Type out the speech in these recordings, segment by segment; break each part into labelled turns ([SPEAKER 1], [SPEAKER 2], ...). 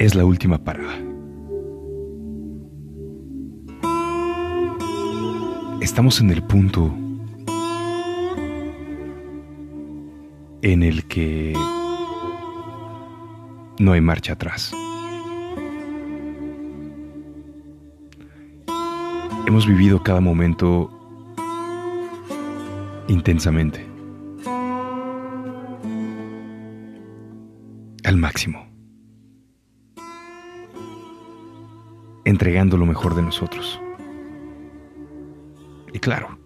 [SPEAKER 1] Es la última parada. Estamos en el punto en el que no hay marcha atrás. Hemos vivido cada momento intensamente, al máximo, entregando lo mejor de nosotros. Y claro,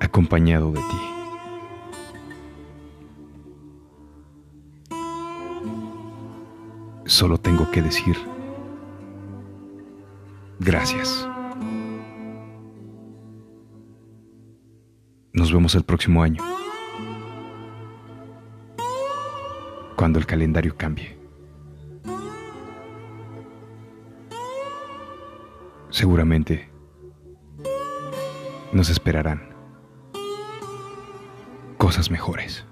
[SPEAKER 1] acompañado de ti. Solo tengo que decir gracias. Nos vemos el próximo año, cuando el calendario cambie. Seguramente nos esperarán cosas mejores.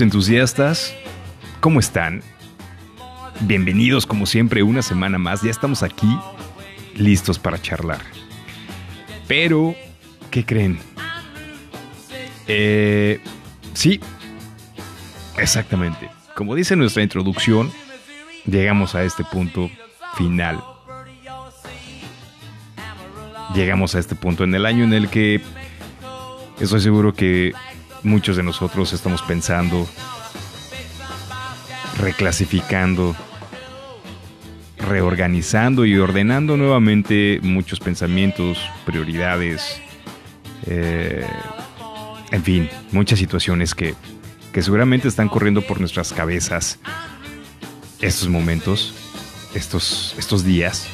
[SPEAKER 1] Entusiastas, ¿cómo están? Bienvenidos como siempre una semana más. Ya estamos aquí listos para charlar. Pero, ¿qué creen? Eh, sí, exactamente. Como dice nuestra introducción, llegamos a este punto final. Llegamos a este punto en el año en el que estoy seguro que muchos de nosotros estamos pensando, reclasificando, reorganizando y ordenando nuevamente muchos pensamientos, prioridades, eh, en fin, muchas situaciones que, que seguramente están corriendo por nuestras cabezas estos momentos, estos, estos días.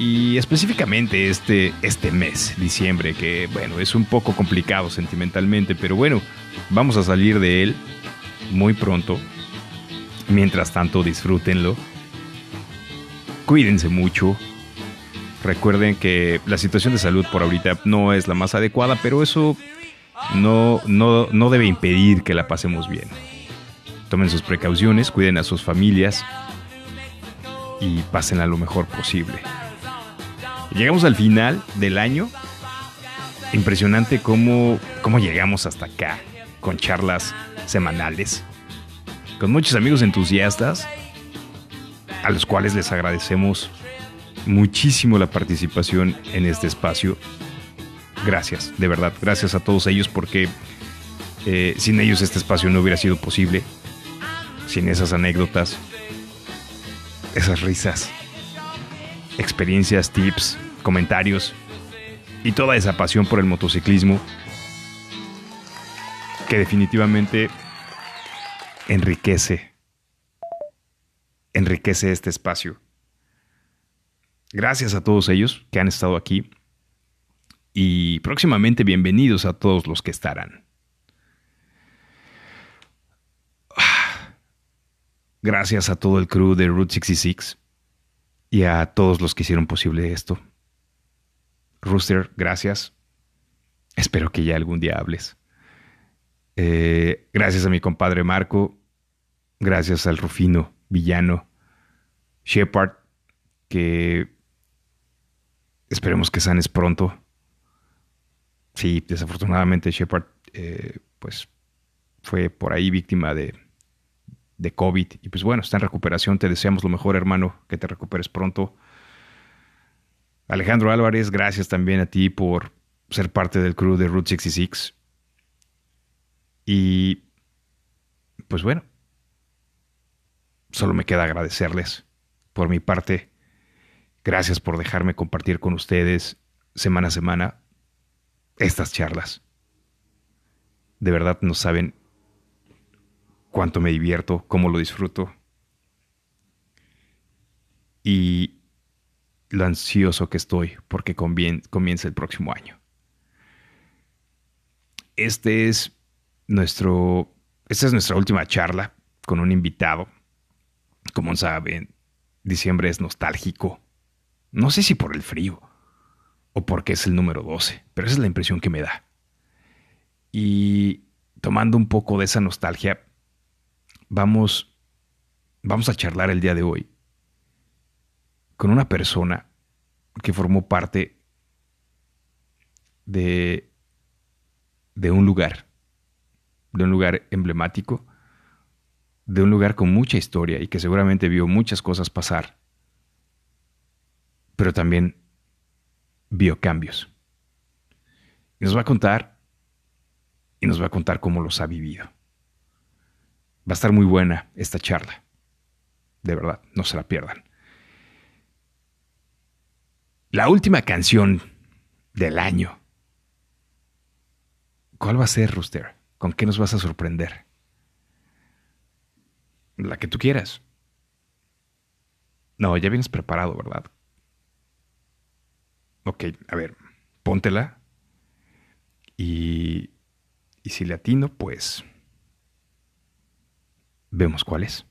[SPEAKER 1] Y específicamente este, este mes, diciembre, que bueno, es un poco complicado sentimentalmente, pero bueno, vamos a salir de él muy pronto. Mientras tanto, disfrútenlo. Cuídense mucho. Recuerden que la situación de salud por ahorita no es la más adecuada, pero eso no, no, no debe impedir que la pasemos bien. Tomen sus precauciones, cuiden a sus familias y pásenla lo mejor posible. Llegamos al final del año. Impresionante cómo, cómo llegamos hasta acá con charlas semanales. Con muchos amigos entusiastas a los cuales les agradecemos muchísimo la participación en este espacio. Gracias, de verdad, gracias a todos ellos porque eh, sin ellos este espacio no hubiera sido posible. Sin esas anécdotas, esas risas, experiencias, tips, comentarios y toda esa pasión por el motociclismo que definitivamente enriquece, enriquece este espacio. Gracias a todos ellos que han estado aquí. Y próximamente bienvenidos a todos los que estarán. Gracias a todo el crew de Route 66 y a todos los que hicieron posible esto. Rooster, gracias. Espero que ya algún día hables. Eh, gracias a mi compadre Marco. Gracias al Rufino, Villano, Shepard, que esperemos que sanes pronto. Sí, desafortunadamente Shepard, eh, pues fue por ahí víctima de, de COVID. Y pues bueno, está en recuperación. Te deseamos lo mejor, hermano, que te recuperes pronto. Alejandro Álvarez, gracias también a ti por ser parte del crew de Route 66. Y pues bueno, solo me queda agradecerles por mi parte. Gracias por dejarme compartir con ustedes semana a semana estas charlas. De verdad no saben cuánto me divierto, cómo lo disfruto y lo ansioso que estoy porque comienza el próximo año. Este es nuestro, esta es nuestra última charla con un invitado. Como saben, diciembre es nostálgico. No sé si por el frío o porque es el número 12, pero esa es la impresión que me da. Y tomando un poco de esa nostalgia, vamos, vamos a charlar el día de hoy con una persona que formó parte de, de un lugar, de un lugar emblemático, de un lugar con mucha historia y que seguramente vio muchas cosas pasar, pero también vio cambios. Y nos va a contar, y nos va a contar cómo los ha vivido. Va a estar muy buena esta charla. De verdad, no se la pierdan. La última canción del año. ¿Cuál va a ser, Rooster? ¿Con qué nos vas a sorprender? La que tú quieras. No, ya vienes preparado, ¿verdad? Ok, a ver, póntela. Y, y si le atino, pues Vemos cuál es.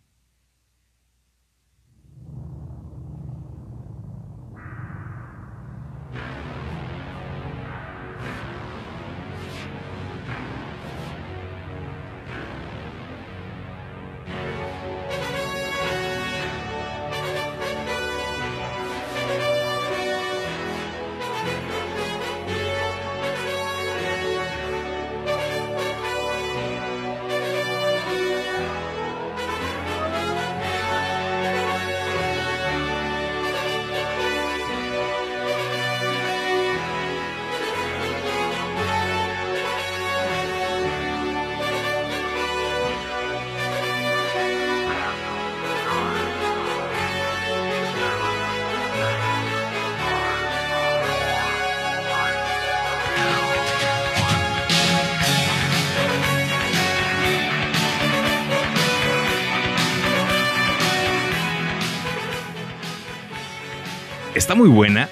[SPEAKER 1] Muy buena.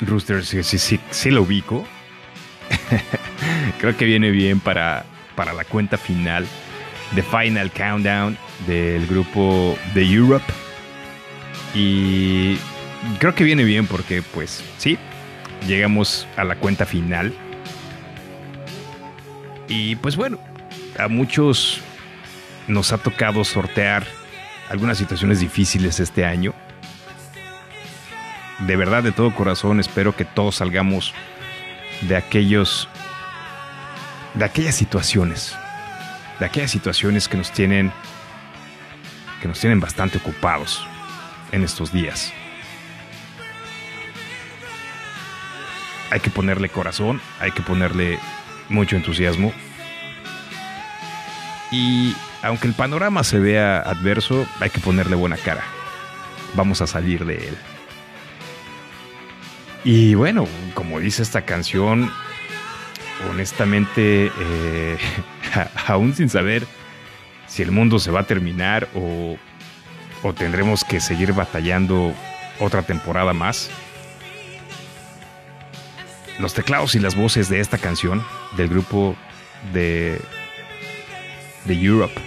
[SPEAKER 1] Rooster, sí, sí, sí, lo ubico. Creo que viene bien para, para la cuenta final. The Final Countdown del grupo The Europe. Y creo que viene bien porque, pues, sí, llegamos a la cuenta final. Y pues bueno, a muchos nos ha tocado sortear algunas situaciones difíciles este año de verdad, de todo corazón, espero que todos salgamos de aquellos, de aquellas situaciones, de aquellas situaciones que nos tienen, que nos tienen bastante ocupados en estos días. Hay que ponerle corazón, hay que ponerle mucho entusiasmo. Y aunque el panorama se vea adverso, hay que ponerle buena cara. Vamos a salir de él. Y bueno, como dice esta canción, honestamente, eh, aún sin saber si el mundo se va a terminar o, o tendremos que seguir batallando otra temporada más, los teclados y las voces de esta canción del grupo de, de Europe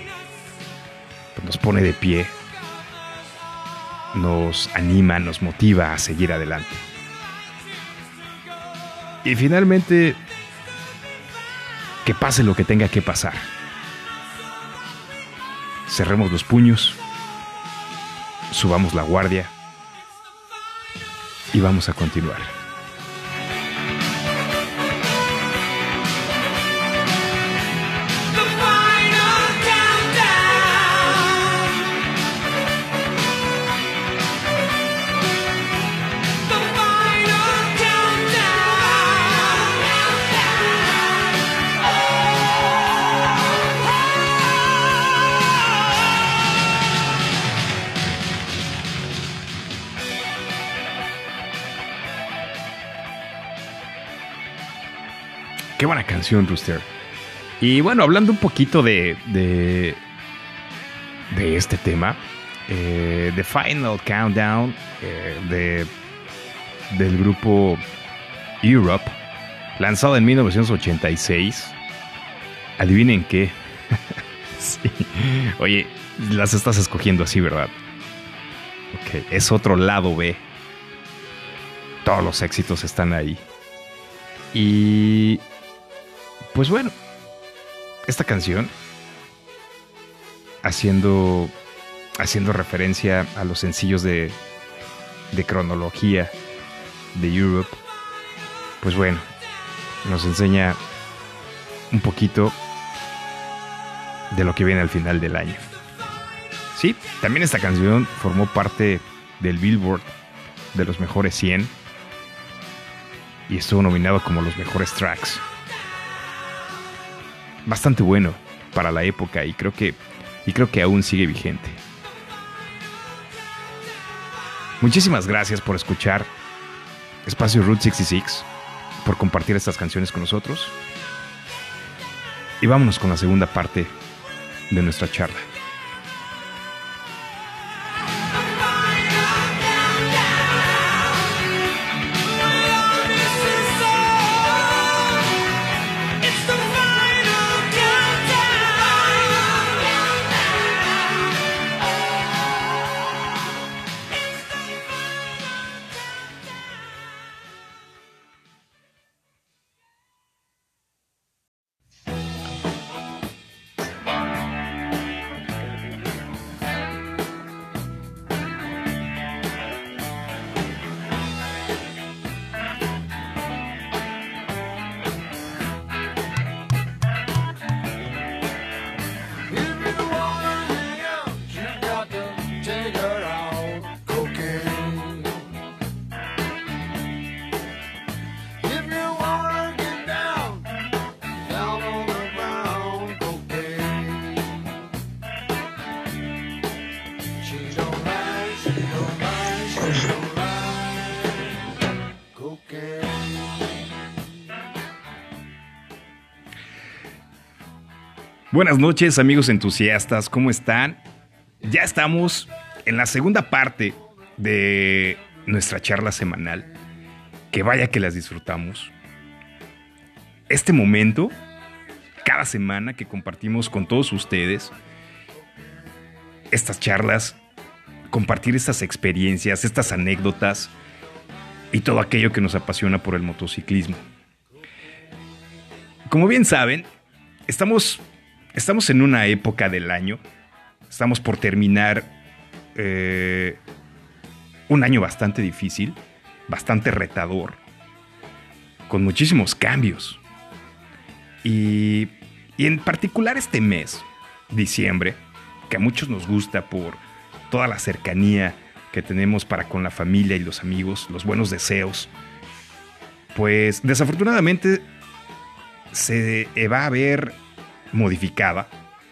[SPEAKER 1] pues nos pone de pie, nos anima, nos motiva a seguir adelante. Y finalmente, que pase lo que tenga que pasar. Cerremos los puños, subamos la guardia y vamos a continuar. Qué buena canción, Rooster. Y bueno, hablando un poquito de, de, de este tema, eh, The Final Countdown eh, de, del grupo Europe, lanzado en 1986. Adivinen qué. Oye, las estás escogiendo así, ¿verdad? Ok, es otro lado B. Todos los éxitos están ahí. Y pues bueno, esta canción, haciendo, haciendo referencia a los sencillos de, de cronología de Europe, pues bueno, nos enseña un poquito de lo que viene al final del año. Sí, también esta canción formó parte del Billboard de los mejores 100 y estuvo nominado como los mejores tracks bastante bueno para la época y creo que y creo que aún sigue vigente. Muchísimas gracias por escuchar Espacio Route 66, por compartir estas canciones con nosotros. Y vámonos con la segunda parte de nuestra charla. Buenas noches amigos entusiastas, ¿cómo están? Ya estamos en la segunda parte de nuestra charla semanal. Que vaya que las disfrutamos. Este momento, cada semana que compartimos con todos ustedes, estas charlas, compartir estas experiencias, estas anécdotas y todo aquello que nos apasiona por el motociclismo. Como bien saben, estamos Estamos en una época del año. Estamos por terminar eh, un año bastante difícil, bastante retador, con muchísimos cambios. Y, y en particular este mes, diciembre, que a muchos nos gusta por toda la cercanía que tenemos para con la familia y los amigos, los buenos deseos, pues desafortunadamente se va a ver modificada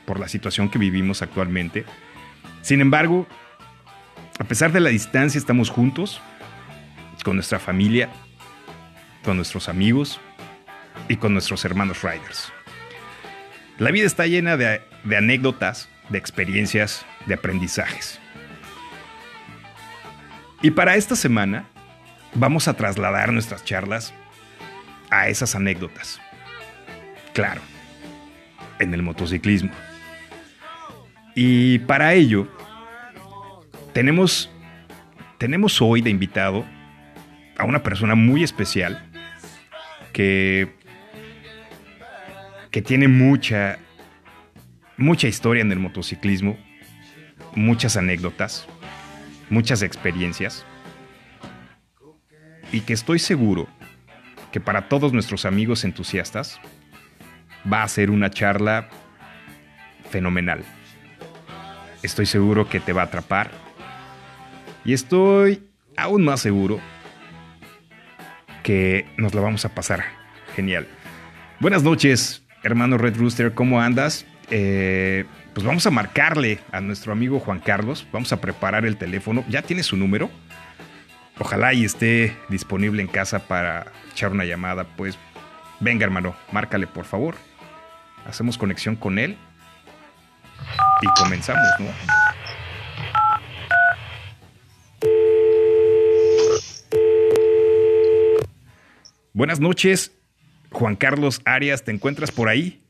[SPEAKER 1] por la situación que vivimos actualmente. Sin embargo, a pesar de la distancia, estamos juntos con nuestra familia, con nuestros amigos y con nuestros hermanos riders. La vida está llena de, anécdotas, de experiencias, de aprendizajes. Y para esta semana vamos a trasladar nuestras charlas a esas anécdotas. Claro, en el motociclismo. Y para ello, tenemos, tenemos hoy de invitado a una persona muy especial que, que tiene mucha, mucha historia en el motociclismo, muchas anécdotas, muchas experiencias, y que estoy seguro que para todos nuestros amigos entusiastas va a ser una charla fenomenal. Estoy seguro que te va a atrapar. Y estoy aún más seguro que nos la vamos a pasar genial. Buenas noches, hermano Red Rooster, ¿cómo andas? Eh, pues vamos a marcarle a nuestro amigo Juan Carlos, vamos a preparar el teléfono. ¿Ya tiene su número? Ojalá y esté disponible en casa para echar una llamada. Pues venga, hermano, márcale por favor. Hacemos conexión con él y comenzamos, ¿no? Buenas noches, Juan Carlos Arias, ¿te encuentras por ahí?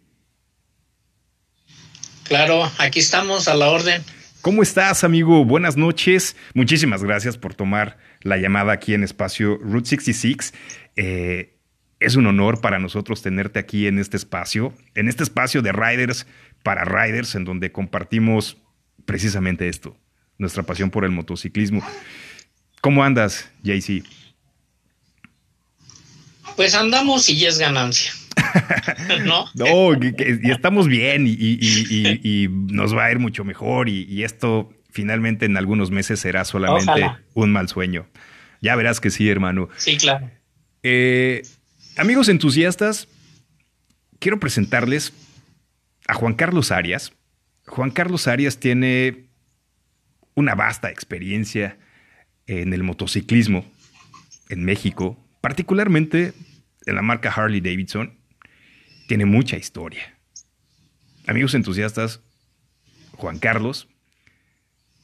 [SPEAKER 2] Claro, aquí estamos a la orden.
[SPEAKER 1] ¿Cómo estás, amigo? Buenas noches. Muchísimas gracias por tomar la llamada aquí en espacio Route 66. Eh, es un honor para nosotros tenerte aquí en este espacio, en este espacio de Riders para Riders, en donde compartimos precisamente esto, nuestra pasión por el motociclismo. ¿Cómo andas, JC?
[SPEAKER 2] Pues andamos y ya es ganancia. ¿No?
[SPEAKER 1] No, y estamos bien y, y- y- y- y nos va a ir mucho mejor y, y esto finalmente en algunos meses será solamente
[SPEAKER 2] Ojalá.
[SPEAKER 1] un mal sueño. Ya verás que sí, hermano.
[SPEAKER 2] Sí, claro.
[SPEAKER 1] Eh, amigos entusiastas, quiero presentarles a Juan Carlos Arias. Juan Carlos Arias tiene una vasta experiencia en el motociclismo en México, particularmente en la marca Harley Davidson. Tiene mucha historia. Amigos entusiastas, Juan Carlos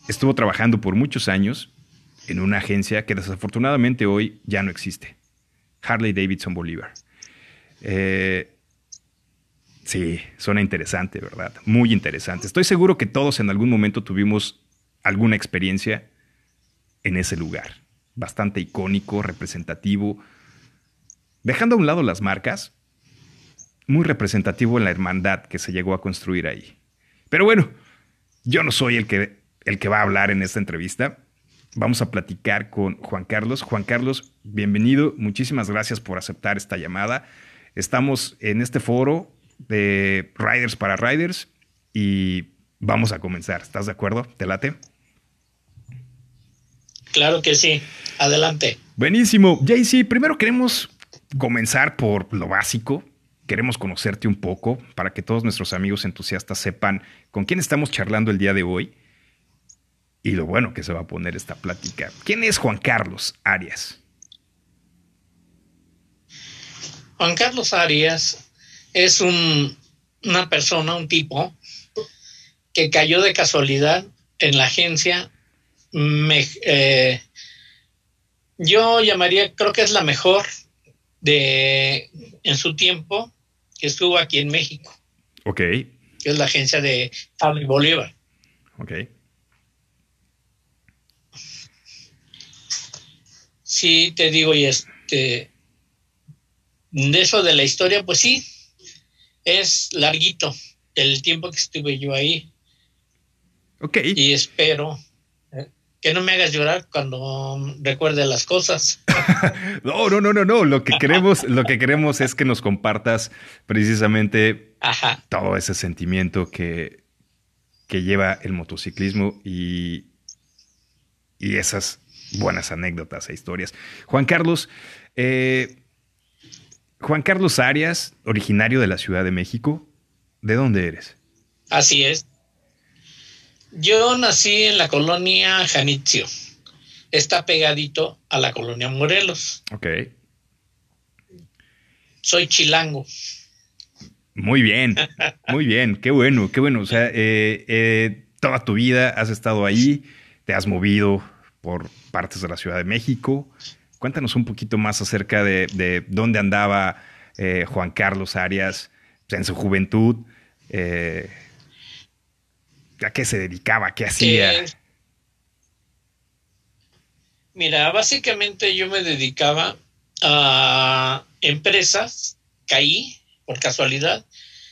[SPEAKER 1] estuvo trabajando por muchos años en una agencia que desafortunadamente hoy ya no existe. Harley Davidson Bolívar. Eh, sí, suena interesante, ¿verdad? Muy interesante. Estoy seguro que todos en algún momento tuvimos alguna experiencia en ese lugar. Bastante icónico, representativo. Dejando a un lado las marcas, muy representativo en la hermandad que se llegó a construir ahí. Pero bueno, yo no soy el que, el que va a hablar en esta entrevista. Vamos a platicar con Juan Carlos. Juan Carlos, bienvenido. Muchísimas gracias por aceptar esta llamada. Estamos en este foro de Riders para Riders y vamos a comenzar. ¿Estás de acuerdo? ¿Te late?
[SPEAKER 2] Claro que sí. Adelante.
[SPEAKER 1] Buenísimo. JC, primero queremos comenzar por lo básico. Queremos conocerte un poco para que todos nuestros amigos entusiastas sepan con quién estamos charlando el día de hoy y lo bueno que se va a poner esta plática. ¿Quién es Juan Carlos Arias?
[SPEAKER 2] Juan Carlos Arias es un, una persona, un tipo, que cayó de casualidad en la agencia. Me- eh, yo llamaría, creo que es la mejor de en su tiempo que estuvo aquí en México,
[SPEAKER 1] Ok,
[SPEAKER 2] que es la agencia de Harley Bolívar.
[SPEAKER 1] ok.
[SPEAKER 2] Sí, te digo, y este, de eso de la historia, pues sí, es larguito el tiempo que estuve yo ahí
[SPEAKER 1] Ok.
[SPEAKER 2] y espero eh, que no me hagas llorar cuando recuerde las cosas.
[SPEAKER 1] No, no, no, no, no. Lo que queremos, lo que queremos es que nos compartas precisamente
[SPEAKER 2] Ajá,
[SPEAKER 1] todo ese sentimiento que, que lleva el motociclismo y, y esas buenas anécdotas e historias. Juan Carlos, eh, Juan Carlos Arias, originario de la Ciudad de México, ¿de dónde eres?
[SPEAKER 2] así es. Yo nací en la colonia Janitzio. Está pegadito a la colonia Morelos.
[SPEAKER 1] Ok.
[SPEAKER 2] Soy chilango.
[SPEAKER 1] Muy bien, muy bien, qué bueno, qué bueno. O sea, eh, eh, toda tu vida has estado ahí, te has movido por partes de la Ciudad de México, Cuéntanos un poquito más acerca de, de dónde andaba eh, Juan Carlos Arias pues, en su juventud. Eh, ¿A qué se dedicaba? ¿Qué hacía?
[SPEAKER 2] Eh, mira, básicamente yo me dedicaba a empresas, caí por casualidad,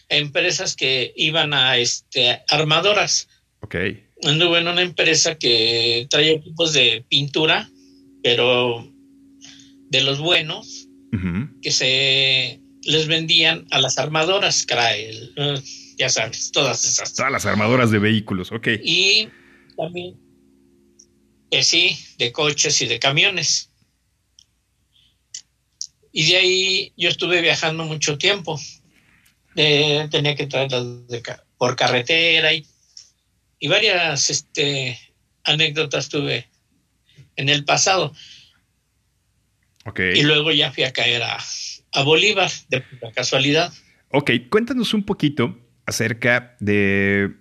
[SPEAKER 2] a empresas que iban a este, armadoras.
[SPEAKER 1] Ok.
[SPEAKER 2] Anduve en una empresa que traía equipos de pintura, pero de los buenos, que se les vendían a las armadoras, Crael, eh, ya sabes, todas esas.
[SPEAKER 1] Todas las armadoras de vehículos, ok.
[SPEAKER 2] Y también, eh, sí, de coches y de camiones. Y de ahí yo estuve viajando mucho tiempo. Eh, tenía que traerlas de por carretera y, y varias este, anécdotas tuve en el pasado. Y luego ya fui a caer a, a Bolívar, de pura casualidad.
[SPEAKER 1] Ok, cuéntanos un poquito acerca de...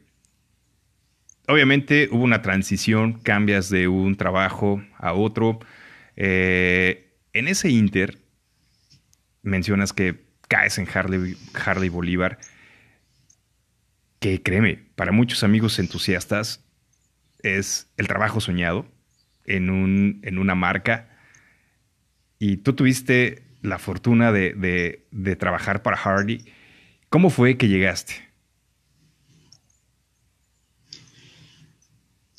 [SPEAKER 1] Obviamente hubo una transición, cambias de un trabajo a otro. Eh, en ese inter, mencionas que caes en Harley, Harley Bolívar, que créeme, para muchos amigos entusiastas es el trabajo soñado en, un, en una marca. Y tú tuviste la fortuna de, de- trabajar para Harley. ¿Cómo fue que llegaste?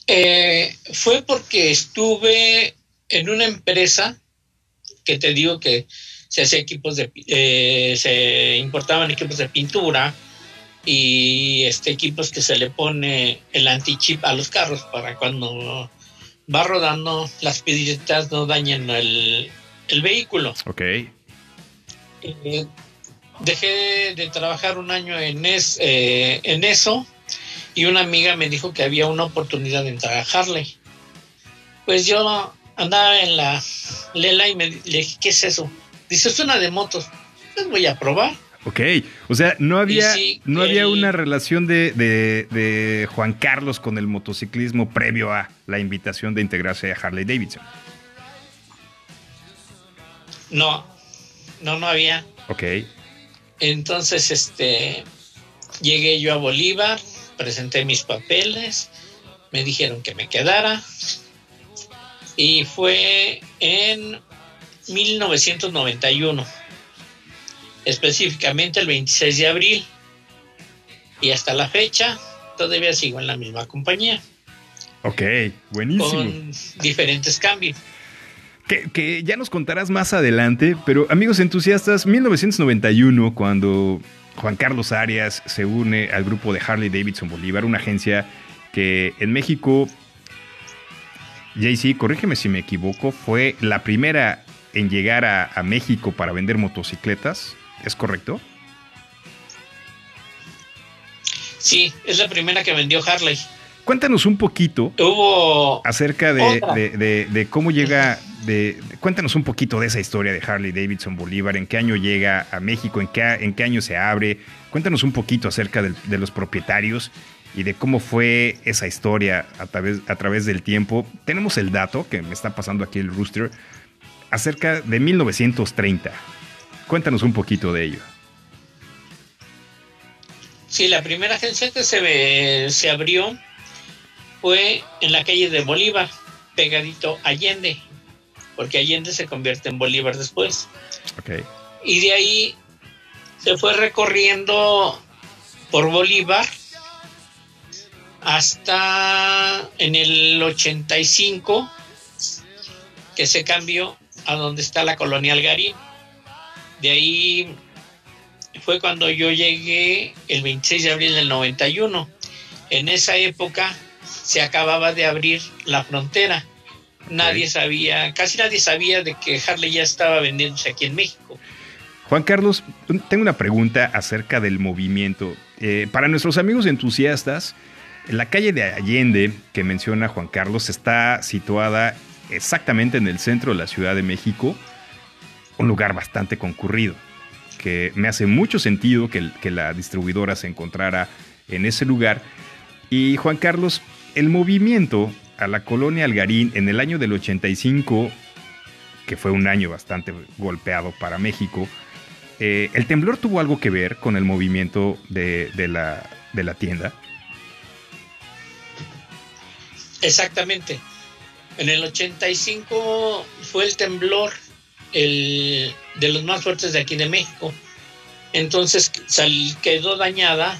[SPEAKER 2] Eh, fue porque estuve en una empresa que te digo que se hacía equipos de eh, se importaban equipos de pintura y este equipos que se le pone el anti-chip a los carros para cuando va rodando las piedritas no dañen el, el vehículo.
[SPEAKER 1] Ok.
[SPEAKER 2] Eh, dejé de trabajar un año en, es- eh, en eso y una amiga me dijo que había una oportunidad de entrar a Harley. Pues yo andaba en la Lela y me le dije, ¿qué es eso? Dice, es una de motos. Pues voy a probar.
[SPEAKER 1] Ok. O sea, no había,
[SPEAKER 2] sí,
[SPEAKER 1] no había una relación de, de- de Juan Carlos con el motociclismo previo a la invitación de integrarse a Harley Davidson.
[SPEAKER 2] No, no, no había.
[SPEAKER 1] Ok.
[SPEAKER 2] Entonces, este, llegué yo a Bolívar, presenté mis papeles, me dijeron que me quedara y fue en 1991, específicamente el 26 de abril y hasta la fecha todavía sigo en la misma compañía
[SPEAKER 1] Ok. Buenísimo.
[SPEAKER 2] con diferentes cambios.
[SPEAKER 1] Que, que ya nos contarás más adelante, pero amigos entusiastas, 1991, cuando Juan Carlos Arias se une al grupo de Harley Davidson Bolívar, una agencia que en México, JC, corrígeme si me equivoco, fue la primera en llegar a, a México para vender motocicletas, ¿es correcto?
[SPEAKER 2] Sí, es la primera que vendió Harley.
[SPEAKER 1] Cuéntanos un poquito
[SPEAKER 2] Hubo
[SPEAKER 1] acerca de, de- de- de cómo llega, de, cuéntanos un poquito de esa historia de Harley Davidson Bolívar, en qué año llega a México, en qué, en qué año se abre, cuéntanos un poquito acerca de los propietarios y de cómo fue esa historia a través, a través del tiempo. Tenemos el dato que me está pasando aquí el rooster acerca de 1930. Cuéntanos un poquito de ello.
[SPEAKER 2] Sí, la primera agencia que se, se abrió fue en la calle de Bolívar, pegadito a Allende, porque Allende se convierte en Bolívar después.
[SPEAKER 1] Ok.
[SPEAKER 2] Y de ahí se fue recorriendo por Bolívar hasta en el 85, que se cambió a donde está la colonia Algarín. De ahí fue cuando yo llegué el 26 de abril del 91. En esa época se acababa de abrir la frontera. Nadie sabía, casi nadie sabía de que Harley ya estaba vendiéndose aquí en México.
[SPEAKER 1] Juan Carlos, tengo una pregunta acerca del movimiento. Eh, para nuestros amigos entusiastas, la calle de Allende que menciona Juan Carlos está situada exactamente en el centro de la Ciudad de México, un lugar bastante concurrido, que me hace mucho sentido que, la distribuidora se encontrara en ese lugar. Y Juan Carlos, el movimiento a la colonia Algarín en el año del 85 que fue un año bastante golpeado para México. Eh, ¿El temblor tuvo algo que ver con el movimiento de, de la, de la tienda?
[SPEAKER 2] Exactamente. En el 85 fue el temblor el, de los más fuertes de aquí de México. Entonces sal- quedó dañada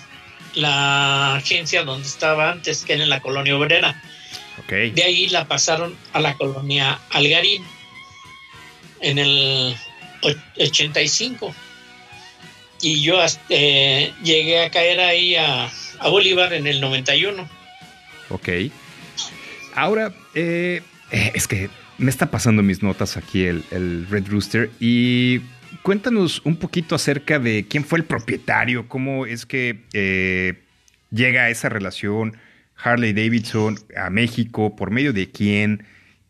[SPEAKER 2] la agencia donde estaba antes, que era en la colonia obrera. De ahí la pasaron a la colonia Algarín en el och- 85. Y yo hasta, eh, llegué a caer ahí a, a Bolívar en el 91.
[SPEAKER 1] Ok. Ahora, eh, es que me está pasando mis notas aquí el, Red Rooster y cuéntanos un poquito acerca de quién fue el propietario, cómo es que eh, llega esa relación Harley Davidson a México, por medio de quién,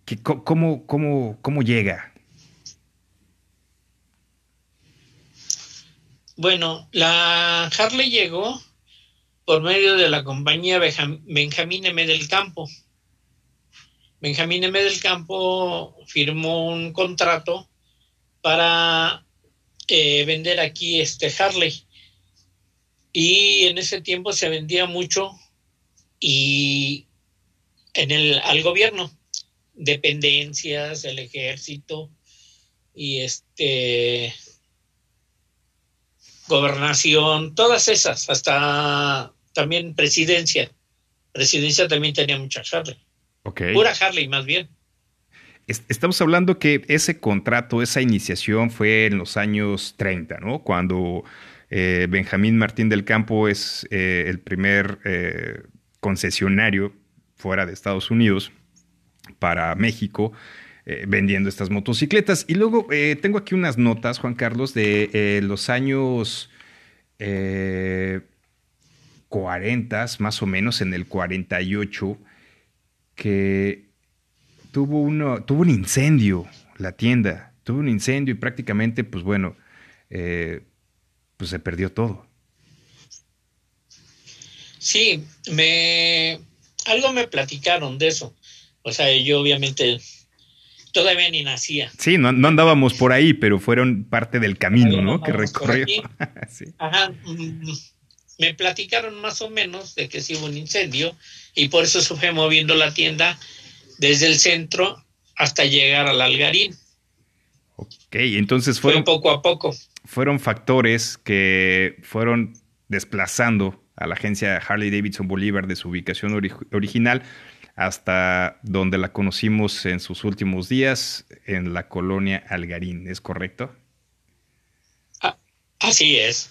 [SPEAKER 1] ¿Qué- co- cómo, cómo, cómo llega.
[SPEAKER 2] Bueno, la Harley llegó por medio de la compañía Benjam- Benjamín M. del Campo. Benjamín M. del Campo firmó un contrato para eh, vender aquí este Harley. Y en ese tiempo se vendía mucho y en el al gobierno, dependencias, el ejército y este gobernación, todas esas, hasta también presidencia. Presidencia también tenía mucha Harley. Pura Harley, más bien.
[SPEAKER 1] Es- Estamos hablando que ese contrato, esa iniciación fue en los años 30, ¿no? Cuando eh, Benjamín Martín del Campo es eh, el primer eh, concesionario fuera de Estados Unidos para México eh, vendiendo estas motocicletas. Y luego tengo aquí unas notas, Juan Carlos, de los años eh, 40, más o menos, en el 48, que tuvo, uno, tuvo un incendio la tienda, tuvo un incendio y prácticamente, pues bueno, eh, pues se perdió todo.
[SPEAKER 2] Sí, me algo me platicaron de eso. O sea, yo obviamente todavía ni nacía.
[SPEAKER 1] Sí, no, no andábamos por ahí, pero fueron parte del camino,
[SPEAKER 2] Todavía
[SPEAKER 1] ¿no? Que recorrió. Sí.
[SPEAKER 2] Ajá, mm, me platicaron más o menos de que sí hubo un incendio y por eso se fue moviendo la tienda desde el centro hasta llegar al Algarín.
[SPEAKER 1] Ok, entonces
[SPEAKER 2] Fue
[SPEAKER 1] fueron,
[SPEAKER 2] poco a poco.
[SPEAKER 1] fueron factores que fueron desplazando a la agencia Harley Davidson Bolívar de su ubicación ori- original hasta donde la conocimos en sus últimos días, en la colonia Algarín, ¿es correcto?
[SPEAKER 2] Así es.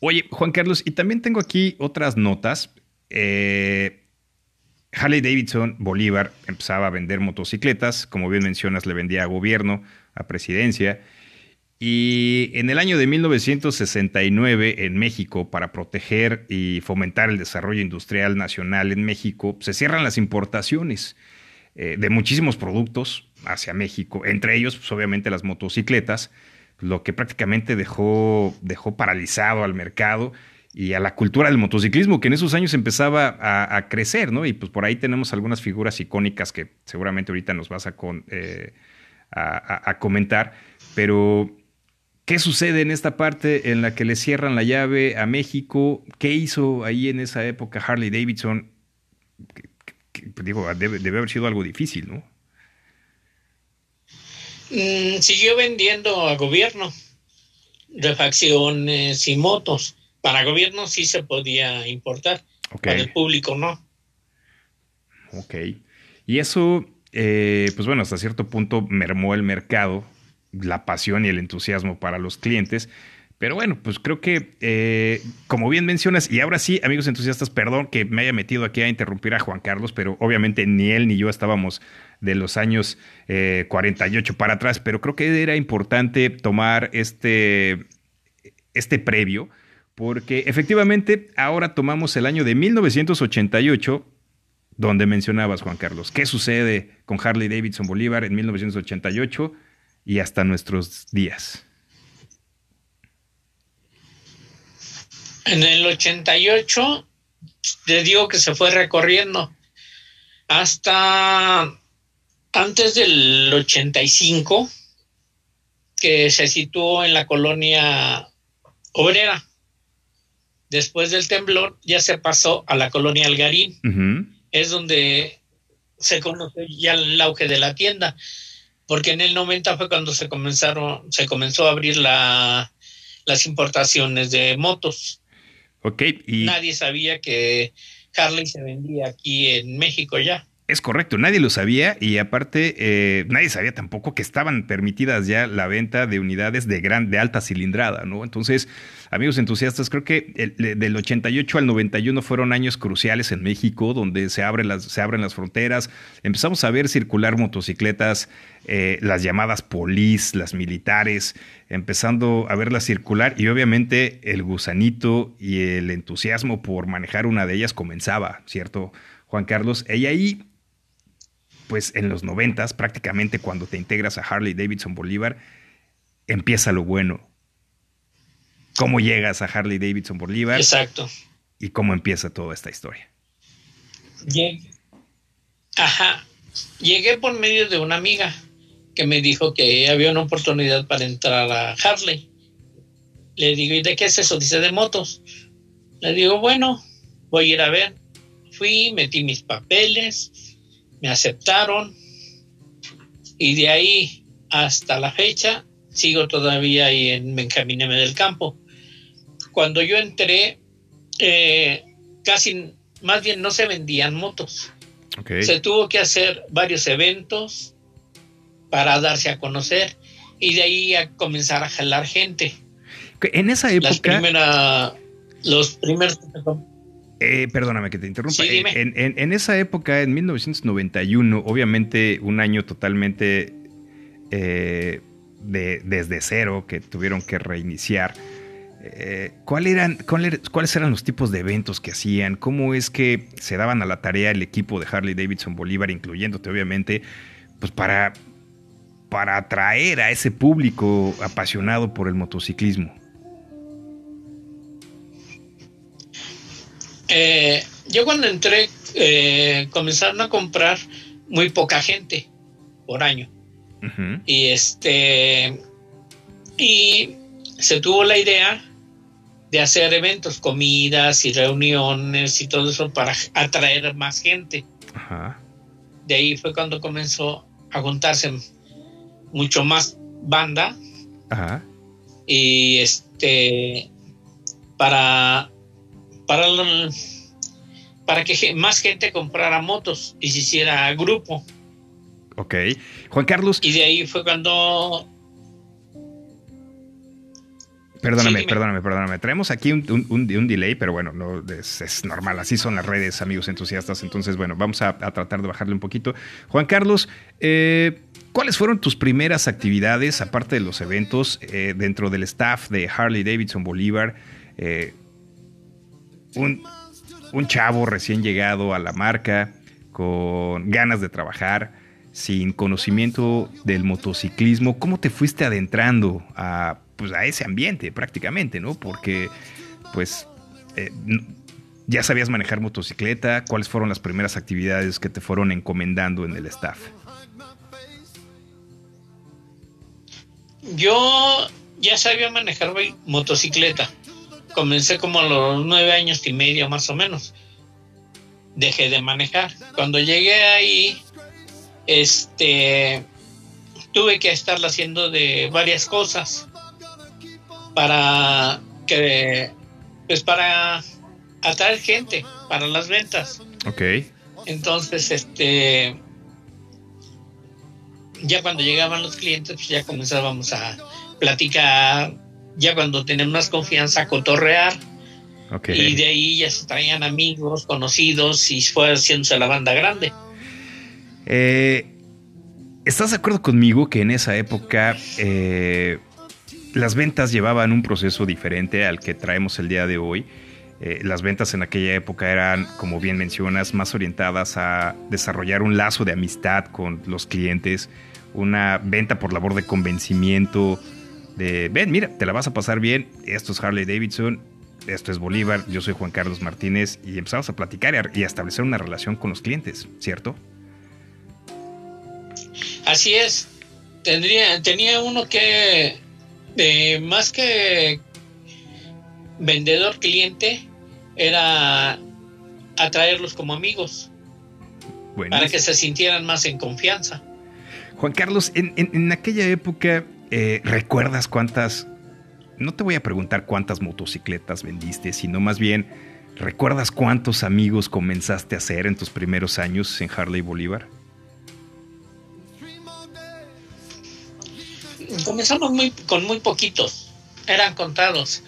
[SPEAKER 1] Oye, Juan Carlos, y también tengo aquí otras notas. Eh, Harley Davidson Bolívar empezaba a vender motocicletas, como bien mencionas, le vendía a gobierno, a presidencia. Y en el año de 1969, en México, para proteger y fomentar el desarrollo industrial nacional en México, se cierran las importaciones eh, de muchísimos productos hacia México, entre ellos, pues, obviamente, las motocicletas, lo que prácticamente dejó, dejó paralizado al mercado y a la cultura del motociclismo, que en esos años empezaba a, crecer, ¿no? Y pues por ahí tenemos algunas figuras icónicas que seguramente ahorita nos vas a, con, eh, a, comentar, pero ¿qué sucede en esta parte en la que le cierran la llave a México? ¿Qué hizo ahí en esa época Harley Davidson? Que- que, digo, debe haber sido algo difícil, ¿no?
[SPEAKER 2] Mm, siguió vendiendo a gobierno refacciones y motos. Para gobierno sí se podía importar, para el público no.
[SPEAKER 1] Ok. Y eso, eh, pues bueno, hasta cierto punto mermó el mercado, la pasión y el entusiasmo para los clientes. Pero bueno, pues creo que, eh, como bien mencionas, y ahora sí, amigos entusiastas, perdón que me haya metido aquí a interrumpir a Juan Carlos, pero obviamente ni él ni yo estábamos de los años eh, 48 para atrás, pero creo que era importante tomar este, este previo, porque efectivamente ahora tomamos el año de 1988 donde mencionabas, Juan Carlos, qué sucede con Harley Davidson Bolívar en 1988 y hasta nuestros días.
[SPEAKER 2] En el 88, te digo que se fue recorriendo hasta antes del 85, que se situó en la colonia obrera. Después del temblor ya se pasó a la colonia Algarín. Es donde se conoce ya el auge de la tienda. Porque en el 90 fue cuando se comenzaron, se comenzó a abrir la, las importaciones de motos.
[SPEAKER 1] Y
[SPEAKER 2] Nadie sabía que Harley se vendía aquí en México ya.
[SPEAKER 1] Es correcto, nadie lo sabía y aparte eh, nadie sabía tampoco que estaban permitidas ya la venta de unidades de gran, de alta cilindrada, ¿no? Entonces, amigos entusiastas, creo que el- de- del 88 al 91 fueron años cruciales en México, donde se abren las, se abren las fronteras, empezamos a ver circular motocicletas, eh, las llamadas polis, las militares, empezando a verlas circular y obviamente el gusanito y el entusiasmo por manejar una de ellas comenzaba, ¿cierto? Juan Carlos, y ahí pues en los noventas, prácticamente cuando te integras a Harley Davidson Bolívar, empieza lo bueno. ¿Cómo llegas a Harley Davidson Bolívar
[SPEAKER 2] Exacto.
[SPEAKER 1] y cómo empieza toda esta historia?
[SPEAKER 2] Llegué. Ajá. Llegué por medio de una amiga que me dijo que había una oportunidad para entrar a Harley. Le digo, ¿y de qué es eso? Dice, de motos. Le digo, bueno, voy a ir a ver. Fui, metí mis papeles, me aceptaron y de ahí hasta la fecha sigo todavía ahí en Benjamíneme del Campo. Cuando yo entré, eh, casi, más bien no se vendían motos.
[SPEAKER 1] Ok.
[SPEAKER 2] Se tuvo que hacer varios eventos para darse a conocer y de ahí a comenzar a jalar gente.
[SPEAKER 1] En esa
[SPEAKER 2] Las
[SPEAKER 1] época,
[SPEAKER 2] los primeros,
[SPEAKER 1] eh, perdóname que te interrumpa,
[SPEAKER 2] Sí.
[SPEAKER 1] Eh, en, en- en esa época, en 1991, obviamente un año totalmente eh, de, desde cero que tuvieron que reiniciar. Eh, ¿cuál eran, cuál er- ¿Cuáles eran los tipos de eventos que hacían? ¿Cómo es que se daban a la tarea el equipo de Harley Davidson Bolívar, incluyéndote obviamente, pues para, para atraer a ese público apasionado por el motociclismo?
[SPEAKER 2] Eh, yo cuando entré eh, comenzaron a comprar muy poca gente por año y este y se tuvo la idea de hacer eventos, comidas y reuniones y todo eso para atraer más gente. De ahí fue cuando comenzó a juntarse mucho más banda
[SPEAKER 1] Ajá.
[SPEAKER 2] y este para para para que más gente comprara motos y se hiciera grupo
[SPEAKER 1] Ok. Juan Carlos,
[SPEAKER 2] y de ahí fue cuando
[SPEAKER 1] Perdóname,
[SPEAKER 2] Sí,
[SPEAKER 1] perdóname, perdóname. Traemos aquí un, un- un- un delay, pero bueno, no es, es normal. Así son las redes, amigos entusiastas. Entonces, bueno, vamos a, a tratar de bajarle un poquito. Juan Carlos, eh, ¿cuáles fueron tus primeras actividades, aparte de los eventos, eh, dentro del staff de Harley Davidson Bolívar? Eh, un, un chavo recién llegado a la marca, con ganas de trabajar, sin conocimiento del motociclismo, ¿cómo te fuiste adentrando a, pues, a ese ambiente prácticamente, ¿no? Porque, pues, eh, ya sabías manejar motocicleta, ¿cuáles fueron las primeras actividades que te fueron encomendando en el staff?
[SPEAKER 2] yo ya sabía manejar motocicleta comencé como a los nueve años y medio más o menos. Dejé de manejar. Cuando llegué ahí este tuve que estarla haciendo de varias cosas para que pues para atraer gente para las ventas.
[SPEAKER 1] Ok.
[SPEAKER 2] entonces este ya cuando llegaban los clientes pues ya comenzábamos a platicar ya cuando tenemos más confianza a cotorrear y de ahí ya se traían amigos conocidos y fue haciéndose la banda grande.
[SPEAKER 1] Eh, ¿Estás de acuerdo conmigo que en esa época eh, las ventas llevaban un proceso diferente al que traemos el día de hoy? Eh, las ventas en aquella época eran, como bien mencionas, más orientadas a desarrollar un lazo de amistad con los clientes, una venta por labor de convencimiento, de, ven, mira, te la vas a pasar bien, esto es Harley Davidson, esto es Bolívar, yo soy Juan Carlos Martínez, y empezamos a platicar y a- establecer una relación con los clientes, ¿cierto?
[SPEAKER 2] así es tendría, tenía uno que, eh, más que vendedor cliente, era atraerlos como amigos para que se sintieran más en confianza.
[SPEAKER 1] Juan Carlos, en, en- en aquella época, eh, ¿recuerdas cuántas... No te voy a preguntar cuántas motocicletas vendiste, sino más bien, ¿recuerdas cuántos amigos comenzaste a hacer en tus primeros años en Harley Bolívar?
[SPEAKER 2] Comenzamos muy, con muy poquitos, eran contados.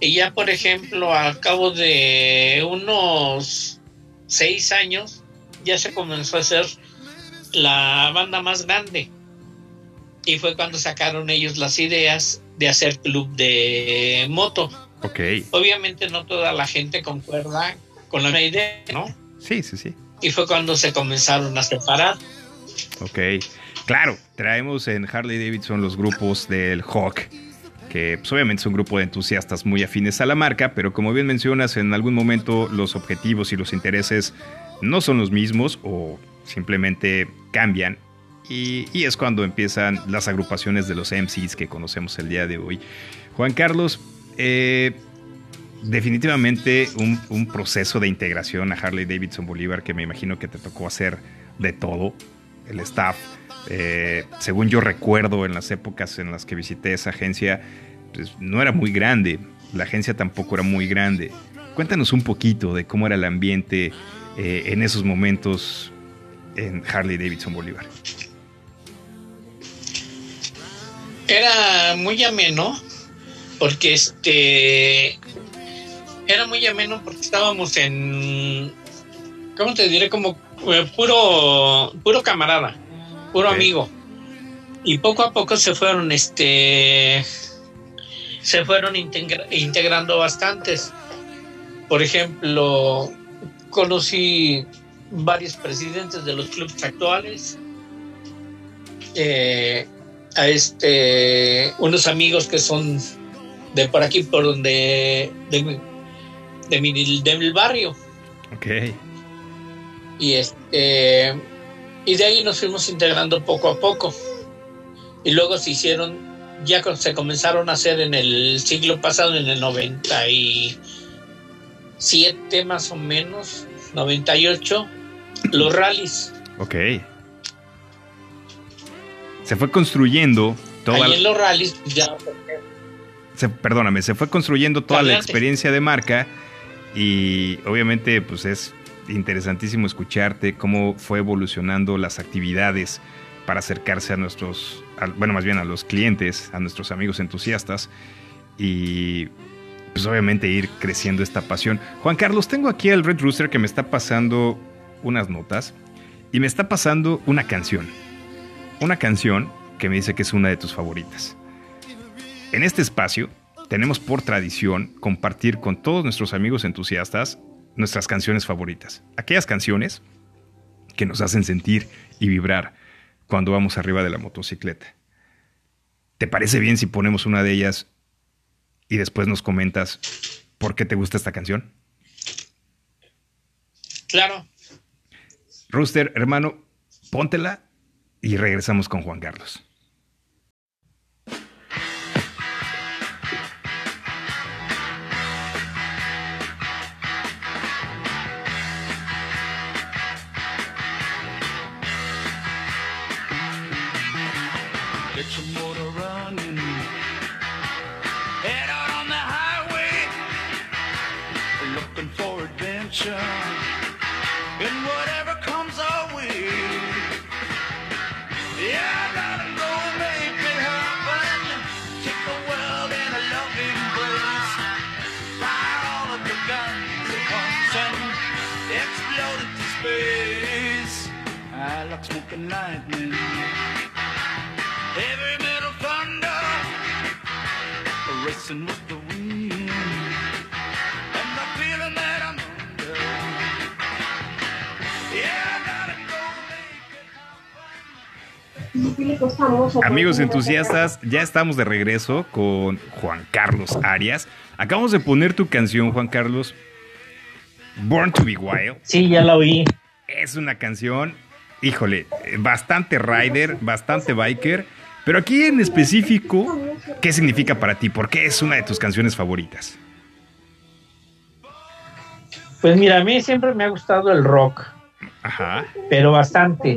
[SPEAKER 2] Y ya, por ejemplo, al cabo de unos seis años, ya se comenzó a hacer la banda más grande. Y fue cuando sacaron ellos las ideas de hacer club de moto.
[SPEAKER 1] Ok,
[SPEAKER 2] Obviamente no toda la gente concuerda con la idea, ¿no?
[SPEAKER 1] sí, sí, sí.
[SPEAKER 2] Y fue cuando se comenzaron a separar.
[SPEAKER 1] Ok, claro, traemos en Harley Davidson los grupos del Hawk, que pues, obviamente es un grupo de entusiastas muy afines a la marca, pero como bien mencionas, en algún momento los objetivos y los intereses no son los mismos o simplemente cambian. Y, es cuando empiezan las agrupaciones de los MCs que conocemos el día de hoy. Juan Carlos, eh, definitivamente un, un proceso de integración a Harley Davidson Bolívar que me imagino que te tocó hacer de todo, el staff. eh, según yo recuerdo en las épocas en las que visité esa agencia, pues, no era muy grande, la agencia tampoco era muy grande. Cuéntanos un poquito de cómo era el ambiente eh, en esos momentos en Harley Davidson Bolívar.
[SPEAKER 2] Era muy ameno, porque este. Era muy ameno porque estábamos en. ¿Cómo te diré? Como eh, puro. Puro camarada, puro amigo. Y poco a poco se fueron, este. Se fueron integra- integrando bastantes. Por ejemplo, conocí varios presidentes de los clubes actuales. Eh, a este unos amigos que son de por aquí por donde de, mi- de mi de mi barrio.
[SPEAKER 1] Ok,
[SPEAKER 2] y este y de ahí nos fuimos integrando poco a poco. Y luego se hicieron ya se comenzaron a hacer en el siglo pasado en el 97 más o menos 98 los rallies.
[SPEAKER 1] Ok. Se fue construyendo toda
[SPEAKER 2] ahí
[SPEAKER 1] la-
[SPEAKER 2] en los rallies ya
[SPEAKER 1] se- perdóname, se fue construyendo toda la experiencia de marca y obviamente pues es interesantísimo escucharte cómo fue evolucionando las actividades para acercarse a nuestros, bueno, más bien a los clientes, a nuestros amigos entusiastas y pues obviamente ir creciendo esta pasión. Juan Carlos, tengo aquí al Red Rooster que me está pasando unas notas y me está pasando una canción. Una canción que me dice que es una de tus favoritas. En este espacio tenemos por tradición compartir con todos nuestros amigos entusiastas nuestras canciones favoritas. Aquellas canciones que nos hacen sentir y vibrar cuando vamos arriba de la motocicleta. ¿Te parece bien si ponemos una de ellas y después nos comentas por qué te gusta esta canción?
[SPEAKER 2] claro
[SPEAKER 1] Rooster, hermano, póntela y regresamos con Juan Carlos.
[SPEAKER 3] With the wind, and the feeling that I'm under. Yeah, I gotta go make it
[SPEAKER 1] Amigos entusiastas, ya estamos de regreso con Juan Carlos Arias. Acabamos de poner tu canción, Juan Carlos. Born to be Wild.
[SPEAKER 4] Sí, ya la oí.
[SPEAKER 1] Es una canción híjole, bastante rider, bastante biker. Pero aquí en específico, ¿qué significa para ti? ¿Por qué es una de tus canciones favoritas?
[SPEAKER 2] Pues mira, a mí siempre me ha gustado el rock,
[SPEAKER 1] Ajá,
[SPEAKER 2] pero bastante.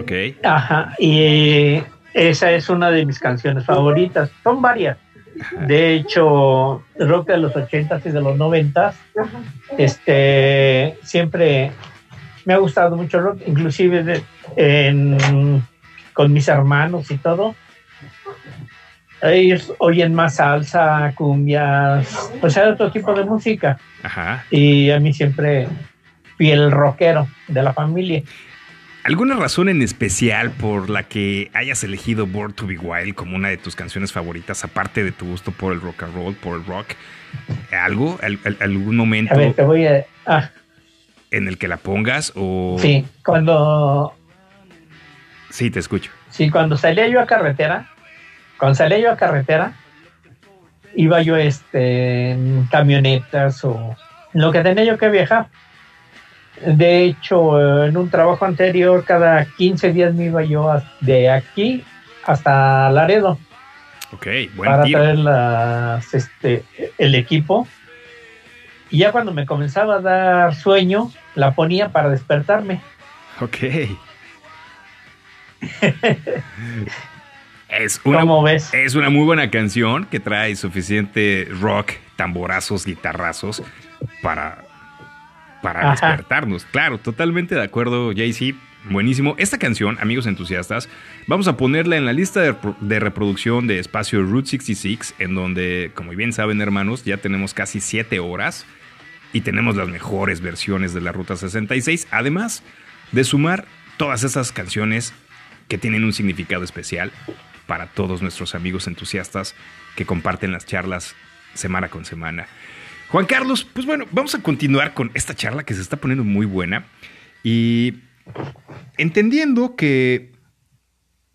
[SPEAKER 1] ok.
[SPEAKER 2] Ajá, y esa es una de mis canciones favoritas. Son varias. De hecho, rock de los 80s y de los 90s, este, siempre me ha gustado mucho el rock, inclusive de- en- con mis hermanos y todo. Ellos oyen más salsa, cumbias, o sea, otro tipo de música.
[SPEAKER 1] Ajá.
[SPEAKER 2] Y a mí siempre fui el rockero de la familia.
[SPEAKER 1] ¿Alguna razón en especial por la que hayas elegido Born to Be Wild como una de tus canciones favoritas, aparte de tu gusto por el rock and roll, por el rock? ¿Algo? ¿Al- al- ¿Algún momento
[SPEAKER 2] A ver, te voy a... Ah,
[SPEAKER 1] en el que la pongas? O...
[SPEAKER 2] sí, cuando
[SPEAKER 1] Sí, te escucho.
[SPEAKER 2] Sí, cuando salía yo a carretera, cuando salía yo a carretera, iba yo este, en camionetas o lo que tenía yo que viajar. De hecho, en un trabajo anterior, cada 15 días me iba yo de aquí hasta Laredo
[SPEAKER 1] Ok, buen
[SPEAKER 2] para
[SPEAKER 1] tiro.
[SPEAKER 2] traer las, este, el equipo. Y ya cuando me comenzaba a dar sueño, la ponía para despertarme.
[SPEAKER 1] Ok. es, una,
[SPEAKER 2] ¿Cómo ves?
[SPEAKER 1] es una muy buena canción que trae suficiente rock, tamborazos, guitarrazos para, para
[SPEAKER 2] Ajá.
[SPEAKER 1] despertarnos. Claro, totalmente de acuerdo, JC. Buenísimo. Esta canción, amigos entusiastas, vamos a ponerla en la lista de, de reproducción de espacio Route 66, en donde, como bien saben, hermanos, ya tenemos casi 7 horas y tenemos las mejores versiones de la Ruta 66, además de sumar todas esas canciones que tienen un significado especial para todos nuestros amigos entusiastas que comparten las charlas semana con semana. Juan Carlos, pues bueno, vamos a continuar con esta charla que se está poniendo muy buena y entendiendo que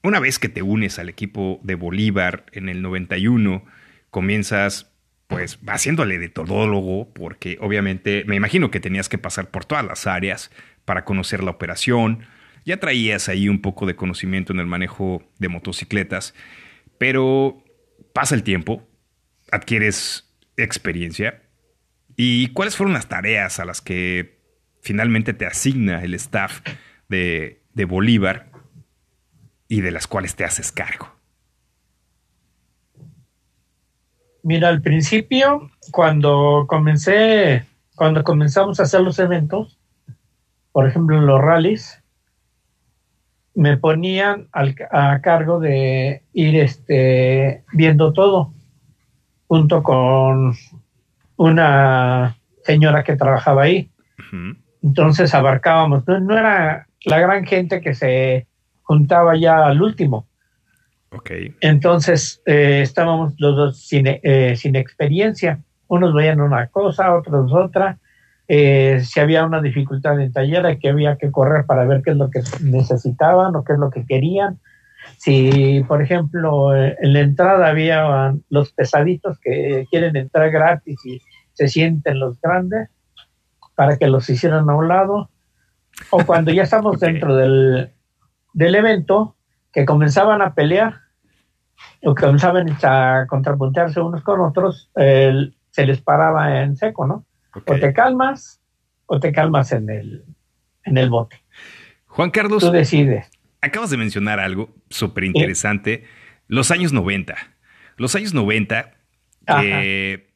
[SPEAKER 1] una vez que te unes al equipo de Bolívar en el 91, comienzas pues haciéndole de todólogo, porque obviamente me imagino que tenías que pasar por todas las áreas para conocer la operación. Ya traías ahí un poco de conocimiento en el manejo de motocicletas, pero pasa el tiempo, adquieres experiencia. ¿Y cuáles fueron las tareas a las que finalmente te asigna el staff de, de Bolívar y de las cuales te haces cargo?
[SPEAKER 2] Mira, al principio, cuando comencé, cuando comenzamos a hacer los eventos, por ejemplo en los rallies, me ponían al- a cargo de ir este, viendo todo, junto con una señora que trabajaba ahí. Entonces abarcábamos, no, no era la gran gente que se juntaba ya al último. Entonces eh, estábamos los dos sin, eh, sin experiencia. Unos veían una cosa, otros otra. Eh, si había una dificultad en taller, que había que correr para ver qué es lo que necesitaban o qué es lo que querían. Si, por ejemplo, eh, en la entrada había los pesaditos que quieren entrar gratis y se sienten los grandes, para que los hicieran a un lado. O cuando ya estamos dentro del, del evento, que comenzaban a pelear o comenzaban a contrapuntearse unos con otros, el- se les paraba en seco, ¿no? O te calmas o te calmas en el, en el bote.
[SPEAKER 1] Juan Carlos,
[SPEAKER 2] Tú decides.
[SPEAKER 1] acabas de mencionar algo súper interesante. Los años 90. Los años 90, que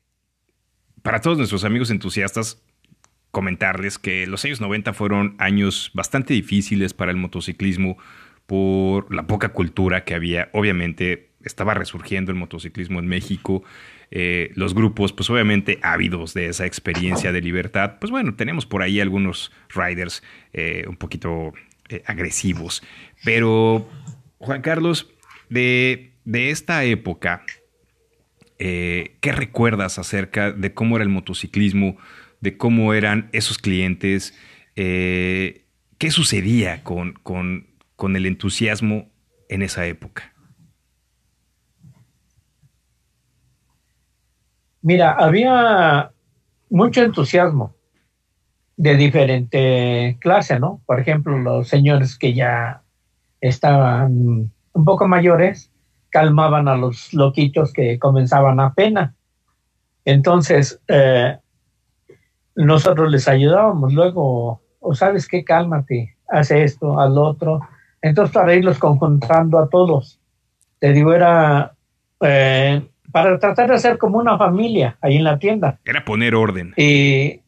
[SPEAKER 1] para todos nuestros amigos entusiastas, comentarles que los años 90 fueron años bastante difíciles para el motociclismo por la poca cultura que había. Obviamente estaba resurgiendo el motociclismo en México. Eh, los grupos, pues obviamente ávidos de esa experiencia de libertad. Pues bueno, tenemos por ahí algunos riders eh, un poquito eh, agresivos. Pero, Juan Carlos, de, de esta época, ¿qué recuerdas acerca de cómo era el motociclismo, de cómo eran esos clientes? ¿Qué sucedía con, con, con el entusiasmo en esa época?
[SPEAKER 2] Mira, había mucho entusiasmo, de diferente clase, ¿no? Por ejemplo, los señores que ya estaban un poco mayores calmaban a los loquitos que comenzaban apenas. Entonces, eh, nosotros les ayudábamos luego, o sabes qué, cálmate, hace esto, al otro. Entonces, para irlos conjuntando a todos, te digo, era eh, para tratar de hacer como una familia ahí en la tienda.
[SPEAKER 1] Era poner orden.
[SPEAKER 2] Y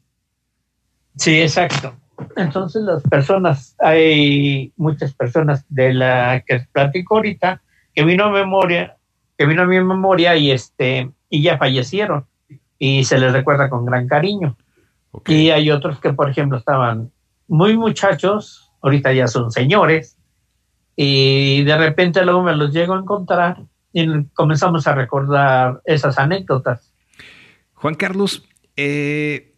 [SPEAKER 2] sí, exacto. Entonces las personas, hay muchas personas de la que platico ahorita que vino a memoria, que vino a mi memoria y este y ya fallecieron y se les recuerda con gran cariño. Y hay otros que, por ejemplo, estaban muy muchachos, ahorita ya son señores, y de repente luego me los llego a encontrar y comenzamos a recordar esas anécdotas.
[SPEAKER 1] Juan Carlos, eh,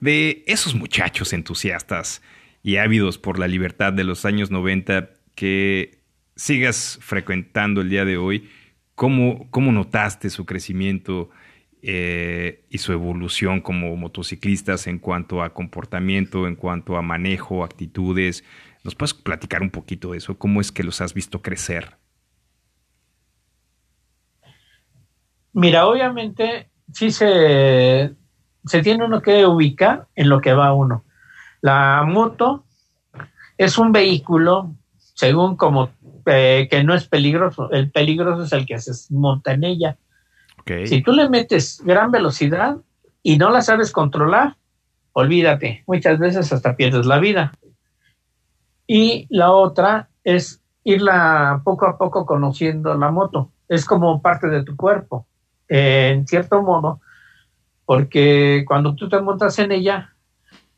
[SPEAKER 1] de esos muchachos entusiastas y ávidos por la libertad de los años 90 que sigas frecuentando el día de hoy, ¿cómo, cómo notaste su crecimiento eh, y su evolución como motociclistas en cuanto a comportamiento, en cuanto a manejo, actitudes? ¿Nos puedes platicar un poquito de eso? ¿Cómo es que los has visto crecer?
[SPEAKER 2] Mira, obviamente sí se, se tiene uno que ubicar en lo que va uno. La moto es un vehículo, según como eh, que no es peligroso. El peligroso es el que se monta en ella. Si tú le metes gran velocidad y no la sabes controlar, olvídate, muchas veces hasta pierdes la vida. Y la otra es irla poco a poco conociendo la moto. Es como parte de tu cuerpo, eh, en cierto modo, porque cuando tú te montas en ella,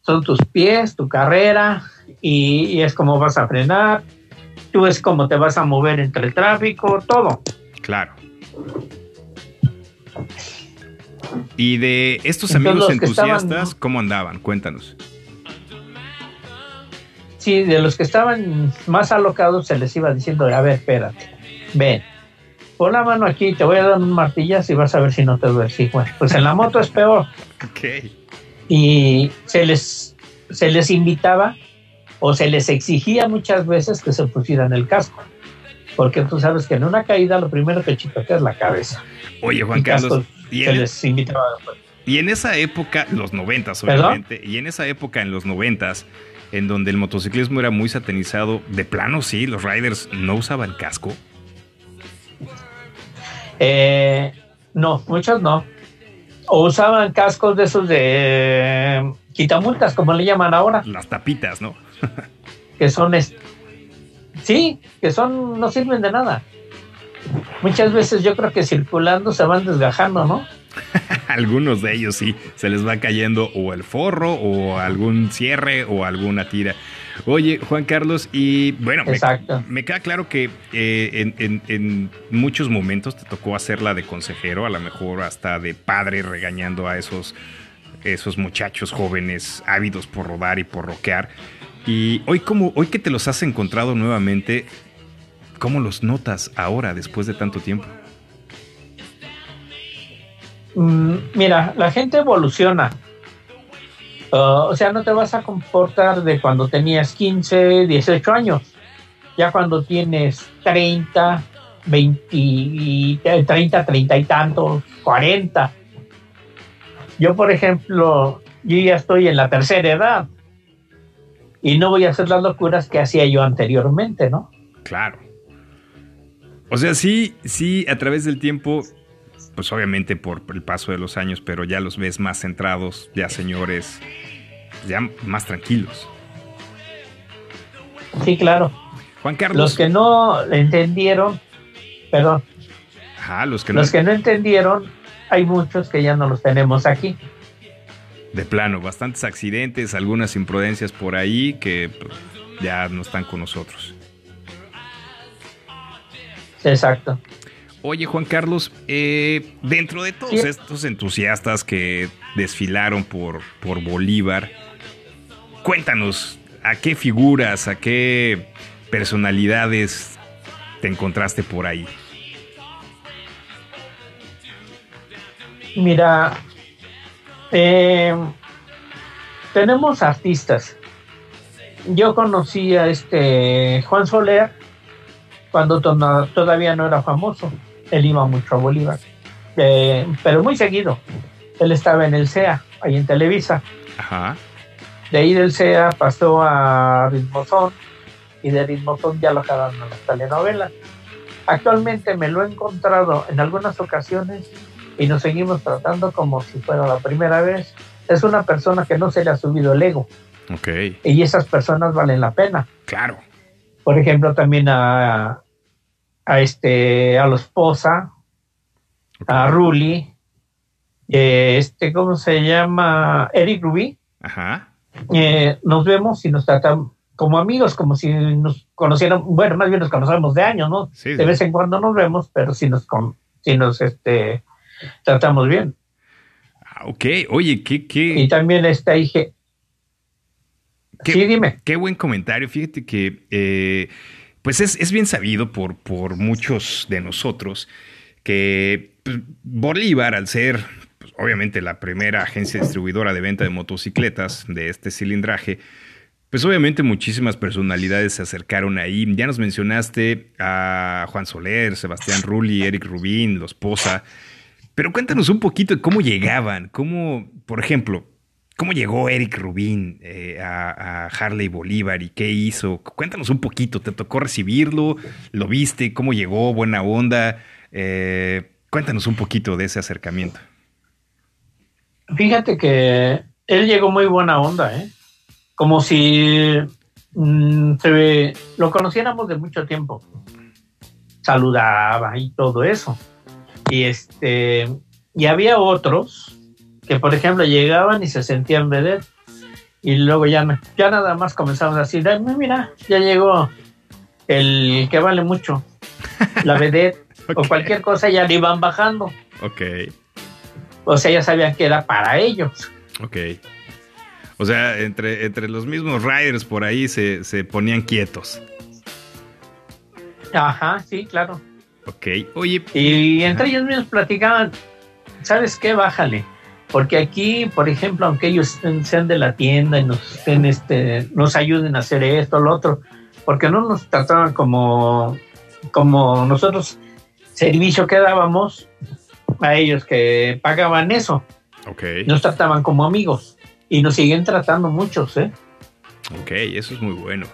[SPEAKER 2] son tus pies, tu carrera, y, y es como vas a frenar, tú es como te vas a mover entre el tráfico, todo.
[SPEAKER 1] Claro. Y de estos amigos
[SPEAKER 2] estaban-
[SPEAKER 1] entusiastas, ¿cómo andaban? Cuéntanos.
[SPEAKER 2] Sí, de los que estaban más alocados se les iba diciendo, a ver, espérate, ven, pon la mano aquí, te voy a dar un martillazo y vas a ver si no te duele. Sí, bueno, pues en la moto es peor.
[SPEAKER 1] Ok.
[SPEAKER 2] Y se les, se les invitaba o se les exigía muchas veces que se pusieran el casco. Porque tú sabes que en una caída lo primero que chicotea es la cabeza.
[SPEAKER 1] Oye, Juan
[SPEAKER 2] Y
[SPEAKER 1] Carlos, y
[SPEAKER 2] se les invitaba.
[SPEAKER 1] y en esa época, los noventas,
[SPEAKER 2] ¿Perdón?
[SPEAKER 1] obviamente, y en esa época, en los noventas, en donde el motociclismo era muy satanizado, de plano sí, los riders no usaban casco.
[SPEAKER 2] Eh, no, muchos no. O usaban cascos de esos de eh, quitamultas, como le llaman ahora,
[SPEAKER 1] Las tapitas, ¿no?
[SPEAKER 2] que son, sí, que son, no sirven de nada. Muchas veces yo creo que circulando se van desgajando, ¿no?
[SPEAKER 1] Algunos de ellos sí, se les va cayendo o el forro o algún cierre o alguna tira. Oye, Juan Carlos, y bueno, me, me queda claro que eh, en, en- en muchos momentos te tocó hacerla de consejero, a lo mejor hasta de padre regañando a esos, esos muchachos jóvenes ávidos por rodar y por roquear. Y hoy, como, hoy que te los has encontrado nuevamente, ¿cómo los notas ahora después de tanto tiempo?
[SPEAKER 2] Mm, mira, la gente evoluciona. Uh, o sea, no te vas a comportar de cuando tenías 15, 18 años. Ya cuando tienes 30, 20, y- eh, 30, 30 y tantos, 40. Yo, por ejemplo, yo ya estoy en la tercera edad y no voy a hacer las locuras que hacía yo anteriormente, ¿no?
[SPEAKER 1] Claro. O sea, sí, sí, a través del tiempo, pues obviamente por el paso de los años, pero ya los ves más centrados, ya señores, ya más tranquilos.
[SPEAKER 2] Sí, claro.
[SPEAKER 1] Juan Carlos.
[SPEAKER 2] Los que no entendieron, perdón,
[SPEAKER 1] Ajá, los que no.
[SPEAKER 2] Los que no entendieron, hay muchos que ya no los tenemos aquí.
[SPEAKER 1] De plano, bastantes accidentes, algunas imprudencias por ahí que pues, ya no están con nosotros.
[SPEAKER 2] Exacto.
[SPEAKER 1] Oye, Juan Carlos, eh, dentro de todos
[SPEAKER 2] Sí.
[SPEAKER 1] estos entusiastas que desfilaron por, por Bolívar, cuéntanos, ¿a qué figuras, a qué personalidades te encontraste por ahí?
[SPEAKER 2] Mira, eh, tenemos artistas. Yo conocí a este Juan Soler cuando to- todavía no era famoso. Él iba mucho a Bolívar, Eh, pero muy seguido. Él estaba en el CEA, ahí en Televisa.
[SPEAKER 1] Ajá.
[SPEAKER 2] De ahí del CEA pasó a Ritmozón y de Ritmozón ya lo jalaron a las telenovelas. Actualmente me lo he encontrado en algunas ocasiones y nos seguimos tratando como si fuera la primera vez. Es una persona que no se le ha subido el ego
[SPEAKER 1] Ok.
[SPEAKER 2] y esas personas valen la pena.
[SPEAKER 1] Claro.
[SPEAKER 2] Por ejemplo, también a, a este a los Poza, a Ruli, eh, este, ¿cómo se llama? Eric Rubí.
[SPEAKER 1] Ajá.
[SPEAKER 2] eh, nos vemos y nos tratamos como amigos, como si nos conocieran, bueno, más bien nos conocemos de años, ¿no?
[SPEAKER 1] Sí,
[SPEAKER 2] De vez en cuando nos vemos, pero si nos, con- si nos este, tratamos bien.
[SPEAKER 1] Ah, ok. Oye, qué,
[SPEAKER 2] Y
[SPEAKER 1] qué,
[SPEAKER 2] también esta dije,
[SPEAKER 1] qué,
[SPEAKER 2] sí, dime.
[SPEAKER 1] qué buen comentario. Fíjate que, eh, pues es, es bien sabido por, por muchos de nosotros que pues, Bolívar, al ser pues, obviamente la primera agencia distribuidora de venta de motocicletas de este cilindraje, pues obviamente muchísimas personalidades se acercaron ahí. Ya nos mencionaste a Juan Soler, Sebastián Rulli, Eric Rubín, Los Poza. Pero cuéntanos un poquito de cómo llegaban, cómo, por ejemplo, cómo llegó Eric Rubín eh, a, a Harley Bolívar y qué hizo. Cuéntanos un poquito, ¿te tocó recibirlo? ¿Lo viste? ¿Cómo llegó? ¿Buena onda? Eh, cuéntanos un poquito de ese acercamiento.
[SPEAKER 2] Fíjate que él llegó muy buena onda, ¿eh? Como si mm, se ve- lo conociéramos de mucho tiempo. Saludaba y todo eso. Y este y había otros que por ejemplo llegaban y se sentían vedette y luego ya, ya nada más comenzaban a decir, "Ay, mira, ya llegó el que vale mucho, la vedette o cualquier cosa ya le iban bajando.
[SPEAKER 1] Ok,
[SPEAKER 2] O sea, ya sabían que era para ellos.
[SPEAKER 1] ok. O sea, entre, entre los mismos riders por ahí se, se ponían quietos.
[SPEAKER 2] Ajá, sí, claro.
[SPEAKER 1] Ok, oye,
[SPEAKER 2] Y entre ellos mismos platicaban, ¿sabes qué? Bájale. Porque aquí, por ejemplo, aunque ellos estén- sean de la tienda y nos, estén, este, nos ayuden a hacer esto, lo otro, porque no nos trataban como, como nosotros, servicio que dábamos a ellos que pagaban eso,
[SPEAKER 1] ok,
[SPEAKER 2] nos trataban como amigos y nos siguen tratando muchos, ¿eh?
[SPEAKER 1] ok, eso es muy bueno.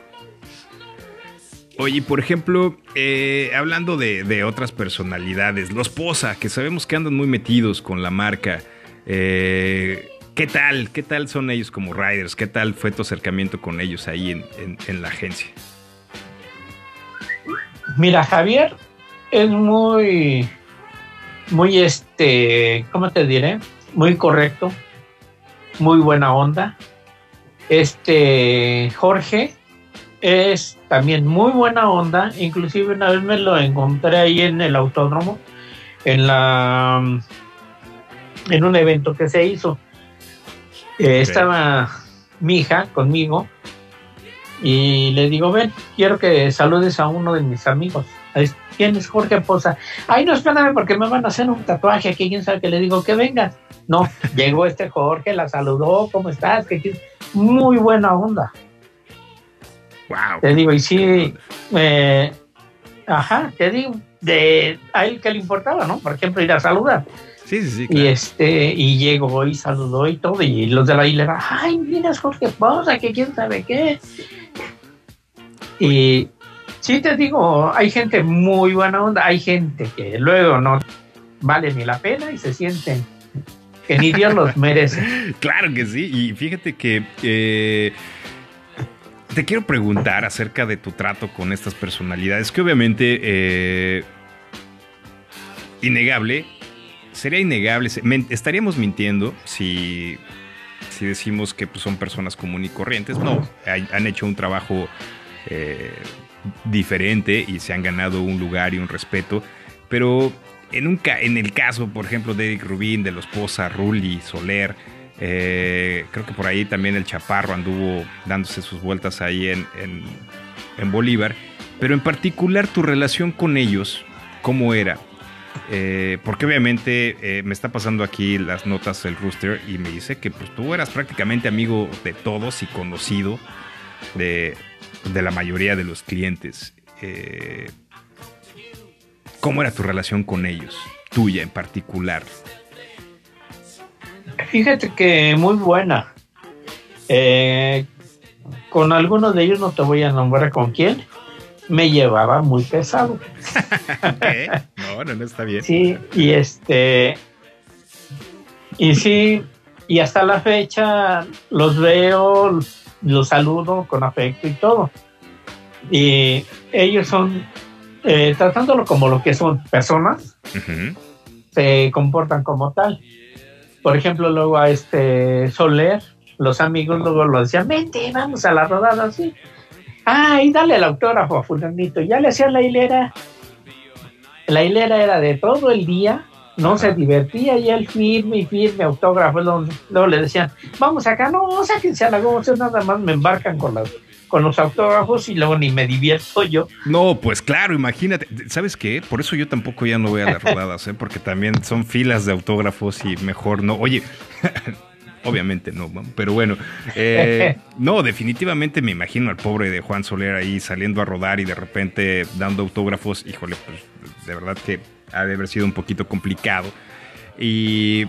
[SPEAKER 1] Oye, por ejemplo, eh, hablando de, de otras personalidades, los Poza, que sabemos que andan muy metidos con la marca, eh, ¿qué tal? ¿Qué tal son ellos como riders? ¿Qué tal fue tu acercamiento con ellos ahí en, en- la agencia?
[SPEAKER 2] Mira, Javier es muy, muy este, ¿cómo te diré? Muy correcto, muy buena onda. Este Jorge es también muy buena onda, inclusive una vez me lo encontré ahí en el autódromo, en la en un evento que se hizo. Eh, Estaba mi hija conmigo y le digo, ven, quiero que saludes a uno de mis amigos. ¿Quién es Jorge Poza? Ay, no, espérame porque me van a hacer un tatuaje aquí, quién sabe que le digo que vengas. No, llegó este Jorge, la saludó, ¿cómo estás? ¿Qué? Muy buena onda.
[SPEAKER 1] ¡Wow!
[SPEAKER 2] Te digo, y sí, eh, ajá, te digo, de a él que le importaba, ¿no? Por ejemplo, ir a saludar.
[SPEAKER 1] Sí, sí, sí.
[SPEAKER 2] Y este, y llegó y saludó y todo, y los de la hilera, ay, mira, es Jorge Poza, que quién sabe qué. Y sí te digo, hay gente muy buena onda, hay gente que luego no vale ni la pena y se sienten que ni Dios los merece.
[SPEAKER 1] Claro que sí. Y fíjate que eh, te quiero preguntar acerca de tu trato con estas personalidades, que obviamente eh, innegable, sería innegable, estaríamos mintiendo si, si decimos que pues, son personas comunes y corrientes. No, han hecho un trabajo eh, diferente y se han ganado un lugar y un respeto, pero en, en el caso, por ejemplo, de Eric Rubín, de los Poza, Rulli, Soler, eh, creo que por ahí también el Chaparro anduvo dándose sus vueltas ahí en, en- en Bolívar, pero en particular tu relación con ellos, ¿cómo era? Eh, porque obviamente eh, me está pasando aquí las notas el rooster y me dice que pues, tú eras prácticamente amigo de todos y conocido de, de la mayoría de los clientes. Eh, ¿Cómo era tu relación con ellos? Tuya en particular.
[SPEAKER 2] Fíjate que muy buena. Con algunos de ellos no te voy a nombrar con quién. Me llevaba muy pesado.
[SPEAKER 1] ¿Qué? No, está bien.
[SPEAKER 2] Sí, y este. Y sí, y hasta la fecha los veo, los saludo con afecto y todo. Y ellos son, eh, tratándolo como lo que son personas, se comportan como tal. Por ejemplo, luego a este Soler, los amigos luego lo decían, vente, vamos a la rodada, así. Ay, dale el autógrafo a fulanito. Ya le hacían la hilera. La hilera era de todo el día, no se divertía y él firme y firme autógrafo. Luego, luego le decían, vamos acá, no, sáquense a la ustedes nada más me embarcan con, las, con los autógrafos y luego ni me divierto yo.
[SPEAKER 1] No, pues claro, imagínate. ¿Sabes qué? Por eso yo tampoco ya no voy a las rodadas, ¿eh? porque también son filas de autógrafos y mejor no. Oye, obviamente no, pero bueno. eh, no, definitivamente me imagino al pobre de Juan Soler ahí saliendo a rodar y de repente dando autógrafos. Híjole, pues de verdad que ha de haber sido un poquito complicado. Y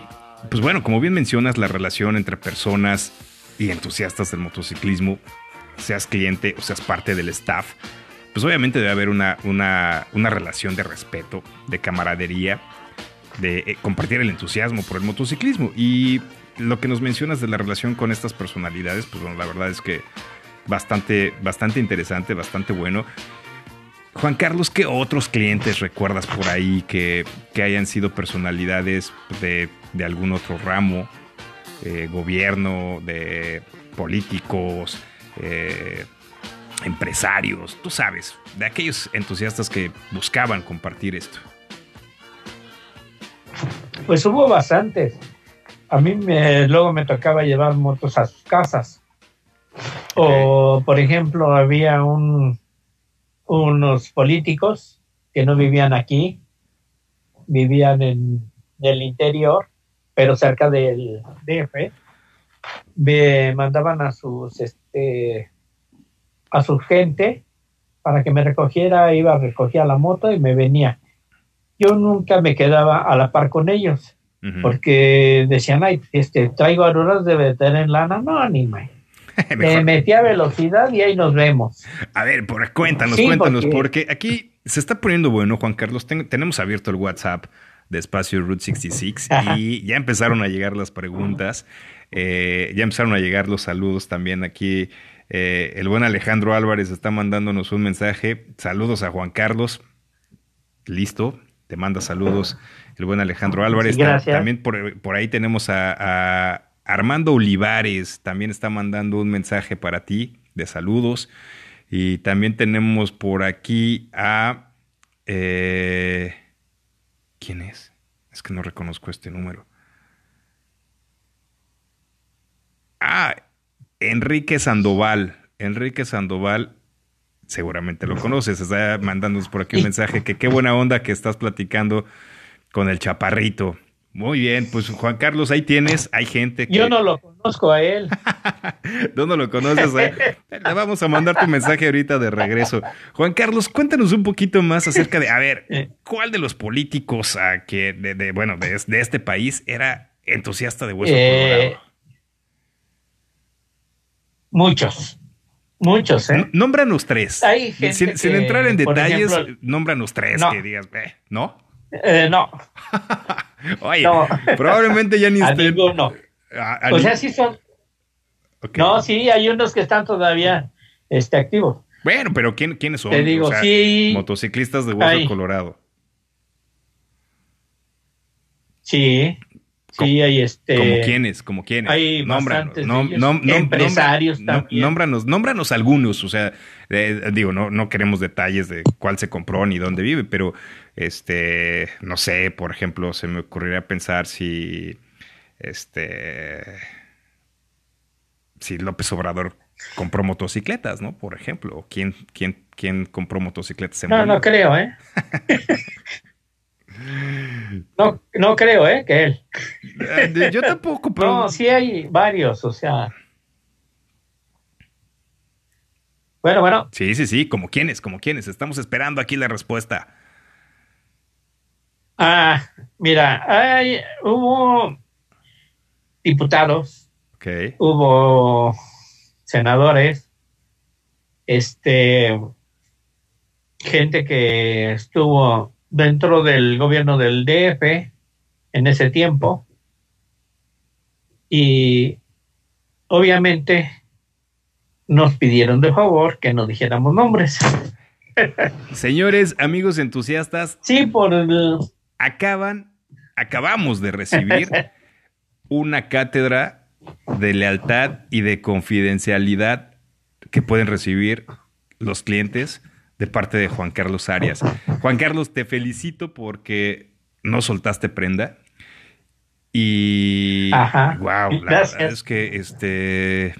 [SPEAKER 1] pues bueno, como bien mencionas, la relación entre personas y entusiastas del motociclismo, seas cliente o seas parte del staff, pues obviamente debe haber una, una, una relación de respeto, de camaradería, de eh, compartir el entusiasmo por el motociclismo. Y lo que nos mencionas de la relación con estas personalidades, pues bueno, la verdad es que bastante, bastante interesante, bastante bueno. Juan Carlos, ¿qué otros clientes recuerdas por ahí que, que hayan sido personalidades de, de algún otro ramo? Eh, gobierno, de políticos, eh, empresarios, tú sabes, de aquellos entusiastas que buscaban compartir esto.
[SPEAKER 2] Pues hubo bastantes. A mí me, luego me tocaba llevar motos a sus casas. O, por ejemplo, había un, unos políticos que no vivían aquí, vivían en el interior, pero cerca del DF. Me mandaban a sus, este, a su gente para que me recogiera, iba, recogía la moto y me venía. Yo nunca me quedaba a la par con ellos porque decían, ay, este, traigo aruras de tener lana. No, ni. Me metí a velocidad y ahí nos vemos.
[SPEAKER 1] A ver, por, cuéntanos,
[SPEAKER 2] Sí,
[SPEAKER 1] cuéntanos,
[SPEAKER 2] porque-
[SPEAKER 1] porque... aquí se está poniendo bueno, Juan Carlos. Ten- tenemos abierto el WhatsApp de Espacio Route 66
[SPEAKER 2] Ajá.
[SPEAKER 1] y ya empezaron a llegar las preguntas, eh, ya empezaron a llegar los saludos también aquí. eh, el buen Alejandro Álvarez está mandándonos un mensaje. Saludos a Juan Carlos. Listo, te manda saludos el buen Alejandro Álvarez.
[SPEAKER 2] Sí, gracias.
[SPEAKER 1] También por, por ahí tenemos a, a Armando Olivares, también está mandando un mensaje para ti de saludos. Y también tenemos por aquí a... eh, ¿Quién es? Es que no reconozco este número. Ah, Enrique Sandoval. Enrique Sandoval, seguramente lo conoces, está mandándonos por aquí un mensaje que qué buena onda que estás platicando con el chaparrito. Muy bien, pues Juan Carlos, ahí tienes, hay gente que...
[SPEAKER 2] Yo no lo conozco a él.
[SPEAKER 1] ¿Tú no lo conoces? eh? Le vamos a mandar tu mensaje ahorita de regreso. Juan Carlos, cuéntanos un poquito más acerca de, a ver,
[SPEAKER 2] Eh.
[SPEAKER 1] ¿cuál de los políticos que, de, de- bueno, de, de este país era entusiasta de hueso
[SPEAKER 2] Eh,
[SPEAKER 1] colorado?
[SPEAKER 2] Muchos. Muchos, ¿eh?
[SPEAKER 1] Nómbranos tres.
[SPEAKER 2] Hay gente
[SPEAKER 1] sin, entrar en detalles,
[SPEAKER 2] ejemplo,
[SPEAKER 1] nómbranos tres
[SPEAKER 2] no.
[SPEAKER 1] que digas, eh, ¿no?
[SPEAKER 2] Eh, no,
[SPEAKER 1] Oye,
[SPEAKER 2] No.
[SPEAKER 1] probablemente ya ni
[SPEAKER 2] a
[SPEAKER 1] estén-
[SPEAKER 2] ninguno.
[SPEAKER 1] a- a
[SPEAKER 2] O sea, sí son.
[SPEAKER 1] ok.
[SPEAKER 2] No, sí, hay unos que están todavía este, activos.
[SPEAKER 1] Bueno, pero ¿quién, ¿quiénes son?
[SPEAKER 2] Te digo,
[SPEAKER 1] O sea,
[SPEAKER 2] sí.
[SPEAKER 1] Motociclistas de hueso colorado.
[SPEAKER 2] Sí, sí, hay este.
[SPEAKER 1] ¿Como quiénes? ¿Como quiénes?
[SPEAKER 2] hay
[SPEAKER 1] Nómbranos.
[SPEAKER 2] bastantes
[SPEAKER 1] nom-
[SPEAKER 2] Empresarios también.
[SPEAKER 1] nómbranos, nómbranos algunos. O sea, eh, digo, no, no queremos detalles de cuál se compró ni dónde vive, pero este, no sé, por ejemplo, se me ocurriría pensar si este si López Obrador compró motocicletas, ¿no? Por ejemplo, o quién, quién, quién compró motocicletas en
[SPEAKER 2] No, no creo, ¿eh? No, no creo, ¿eh? Que él.
[SPEAKER 1] Yo tampoco, pero...
[SPEAKER 2] No, sí hay varios, o sea. Bueno, bueno,
[SPEAKER 1] Sí, sí, sí, como quienes, como quienes. Estamos esperando aquí la respuesta.
[SPEAKER 2] ah, mira, hay, hubo diputados,
[SPEAKER 1] Ok.
[SPEAKER 2] hubo senadores, este, gente que estuvo dentro del gobierno del DF en ese tiempo y obviamente nos pidieron de favor que no dijéramos nombres.
[SPEAKER 1] Señores, amigos entusiastas,
[SPEAKER 2] Sí, por el,
[SPEAKER 1] acaban, acabamos de recibir una cátedra de lealtad y de confidencialidad que pueden recibir los clientes de parte de Juan Carlos Arias. Juan Carlos, te felicito porque no soltaste prenda. Y
[SPEAKER 2] Ajá.
[SPEAKER 1] wow, la
[SPEAKER 2] Gracias.
[SPEAKER 1] verdad es que este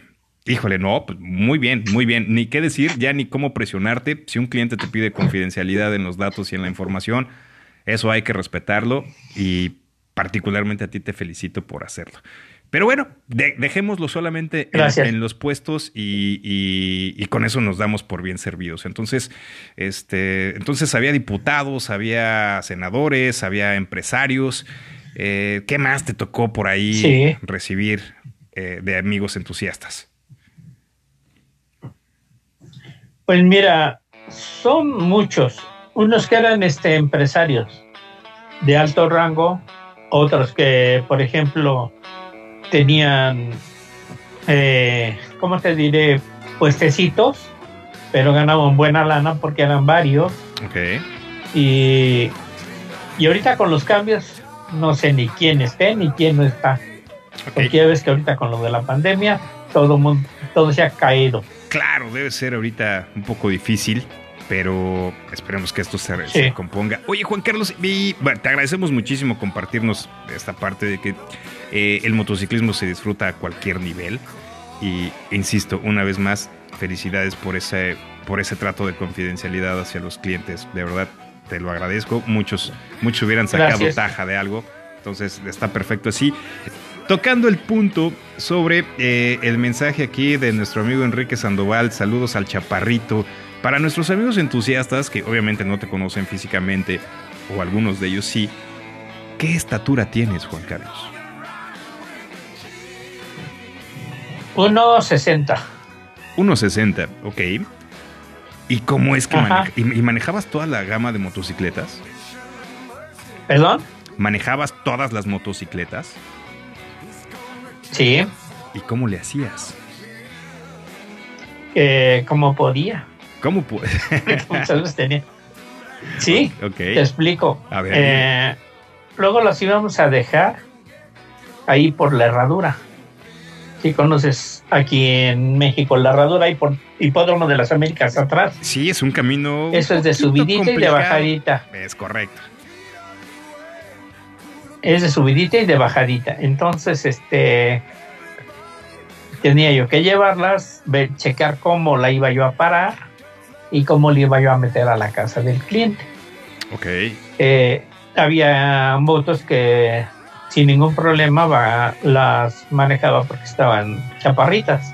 [SPEAKER 1] híjole, no, pues, muy bien, muy bien. Ni qué decir, ya ni cómo presionarte. Si un cliente te pide confidencialidad en los datos y en la información, eso hay que respetarlo y particularmente a ti te felicito por hacerlo. Pero bueno, de- dejémoslo solamente en, los puestos y, y- y con eso nos damos por bien servidos. Entonces, este, entonces había diputados, había senadores, había empresarios. Eh, ¿Qué más te tocó por ahí
[SPEAKER 2] Sí.
[SPEAKER 1] recibir eh, de amigos entusiastas?
[SPEAKER 2] Pues mira, son muchos. Unos que eran este, empresarios de alto rango, otros que, por ejemplo, tenían, eh, ¿cómo te diré? Puestecitos, pero ganaban buena lana porque eran varios.
[SPEAKER 1] Ok.
[SPEAKER 2] Y, y ahorita con los cambios, no sé ni quién esté ni quién no está. Porque ya ves que ahorita con lo de la pandemia, todo, mundo, todo se ha caído.
[SPEAKER 1] Claro, debe ser ahorita un poco difícil, pero esperemos que esto se,
[SPEAKER 2] Sí.
[SPEAKER 1] se componga. Oye, Juan Carlos, y, bueno, te agradecemos muchísimo compartirnos esta parte de que eh, el motociclismo se disfruta a cualquier nivel. Y insisto, una vez más, felicidades por ese, por ese trato de confidencialidad hacia los clientes. De verdad, te lo agradezco. Muchos, muchos hubieran sacado
[SPEAKER 2] Gracias.
[SPEAKER 1] taja de algo. Entonces, está perfecto así. Tocando el punto sobre eh, el mensaje aquí de nuestro amigo Enrique Sandoval, saludos al chaparrito. Para nuestros amigos entusiastas, que obviamente no te conocen físicamente, o algunos de ellos sí, ¿qué estatura tienes, Juan Carlos?
[SPEAKER 2] 1.60.
[SPEAKER 1] 1.60, ok. ¿Y cómo es que maneja- y, y manejabas toda la gama de motocicletas?
[SPEAKER 2] ¿Perdón?
[SPEAKER 1] ¿Manejabas todas las motocicletas?
[SPEAKER 2] Sí,
[SPEAKER 1] ¿Y cómo le hacías?
[SPEAKER 2] eh, como podía.
[SPEAKER 1] ¿Cómo
[SPEAKER 2] tenía. Sí,
[SPEAKER 1] ok.
[SPEAKER 2] te explico.
[SPEAKER 1] A ver,
[SPEAKER 2] Eh, luego los íbamos a dejar ahí por la herradura. Si conoces aquí en México la herradura y por Hipódromo de las Américas atrás.
[SPEAKER 1] Sí, es un camino.
[SPEAKER 2] Eso es de subidita y de bajadita.
[SPEAKER 1] Es correcto.
[SPEAKER 2] Es de subidita y de bajadita. Entonces, este tenía yo que llevarlas, ver, checar cómo la iba yo a parar y cómo le iba yo a meter a la casa del cliente.
[SPEAKER 1] Ok.
[SPEAKER 2] Eh, había motos que sin ningún problema va- las manejaba porque estaban chaparritas,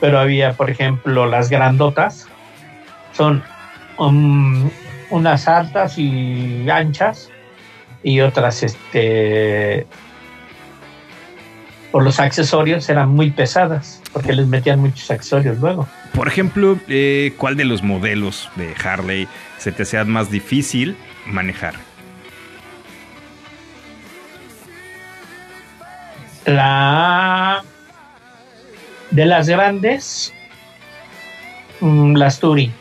[SPEAKER 2] pero había, por ejemplo, las grandotas, son um, unas altas y anchas y otras, este, por los accesorios eran muy pesadas porque les metían muchos accesorios luego.
[SPEAKER 1] Por ejemplo, eh, ¿cuál de los modelos de Harley se te hacía más difícil manejar?
[SPEAKER 2] La de las grandes, mm, las Touring.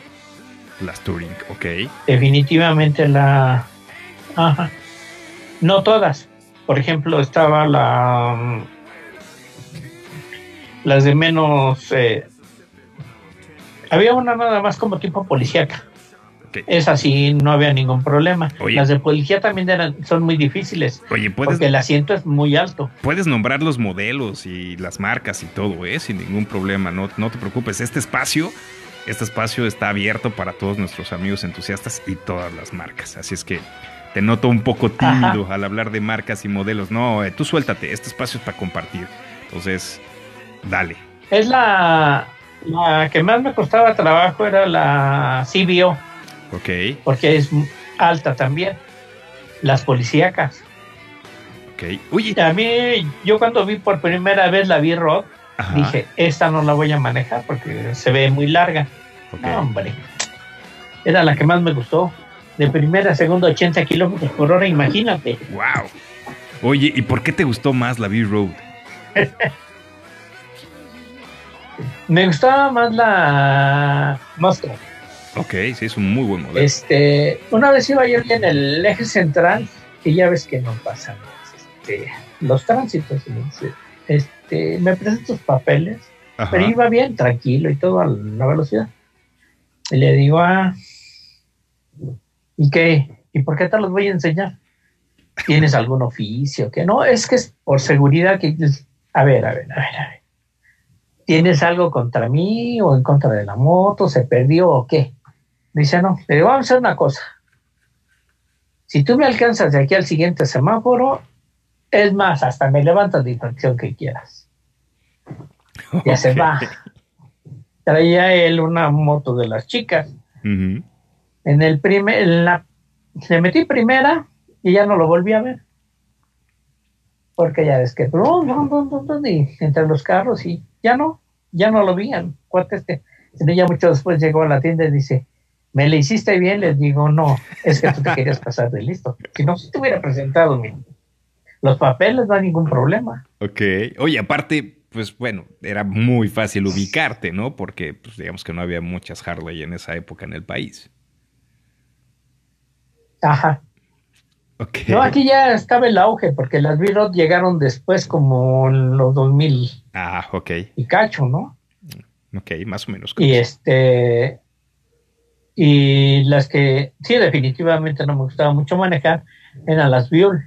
[SPEAKER 1] Las Touring, ok.
[SPEAKER 2] definitivamente la ajá. no todas por ejemplo estaba la mm, las de menos eh, había una nada más como tipo policíaca
[SPEAKER 1] Ok.
[SPEAKER 2] esa sí no había ningún problema
[SPEAKER 1] Oye.
[SPEAKER 2] las de policía también eran son muy difíciles
[SPEAKER 1] Oye, puedes,
[SPEAKER 2] porque el asiento es muy alto
[SPEAKER 1] puedes nombrar los modelos y las marcas y todo, ¿eh? Sin ningún problema. No, no te preocupes. Este espacio, este espacio está abierto para todos nuestros amigos entusiastas y todas las marcas. Así es que Te noto un poco tímido al hablar de marcas y modelos. No, eh, tú suéltate, este espacio es para compartir. Entonces, dale.
[SPEAKER 2] Es la, la que más me costaba trabajo, era la CBO,
[SPEAKER 1] Ok,
[SPEAKER 2] porque es alta también. Las policíacas.
[SPEAKER 1] ok. Oye,
[SPEAKER 2] A mí, yo cuando vi por primera vez la
[SPEAKER 1] Ajá.
[SPEAKER 2] dije, esta no la voy a manejar porque se ve muy larga.
[SPEAKER 1] ok.
[SPEAKER 2] No, hombre. Era la que más me gustó. De primera a segunda, 80 kilómetros por hora, imagínate.
[SPEAKER 1] Wow. Oye, ¿y por qué te gustó más la V-Road?
[SPEAKER 2] Me gustaba más la Mustang.
[SPEAKER 1] Ok, sí, es un muy buen modelo.
[SPEAKER 2] Este, una vez iba yo en el eje central, que ya ves que no pasan este, los tránsitos. Este, me presento tus papeles,
[SPEAKER 1] Ajá.
[SPEAKER 2] pero iba bien, tranquilo y todo a la velocidad. Y le digo, ah, ¿y qué? ¿Y por qué te los voy a enseñar? ¿Tienes algún oficio? Que no, es que es por seguridad que... A ver, a ver, a ver, a ver. ¿Tienes algo contra mí o en contra de la moto? ¿Se perdió o qué? Dice, no, le digo, vamos a hacer una cosa. Si tú me alcanzas de aquí al siguiente semáforo, es más, hasta me levantas de infracción que quieras. Ya se va. Traía él una moto de las chicas. En el primer, en la, le metí primera y ya no lo volví a ver. Porque ya ves que y entre los carros y ya no, ya no lo vi al cuate este. Ya mucho después llegó a la tienda y dice, ¿me le hiciste bien? Les digo, no, es que tú te querías pasar de listo. Si no, si te hubiera presentado mi- los papeles, no hay ningún problema.
[SPEAKER 1] Ok. Oye, aparte, pues bueno, era muy fácil ubicarte, ¿no? Porque, pues digamos que no había muchas Harley en esa época en el país.
[SPEAKER 2] Ajá.
[SPEAKER 1] Ok.
[SPEAKER 2] No, aquí ya estaba el auge, porque las V-Rod llegaron después como en los 2000
[SPEAKER 1] Ah, ok.
[SPEAKER 2] y cacho, ¿no?
[SPEAKER 1] Ok, más o menos.
[SPEAKER 2] Y este. Y las que sí, definitivamente no me gustaba mucho manejar eran las Buell,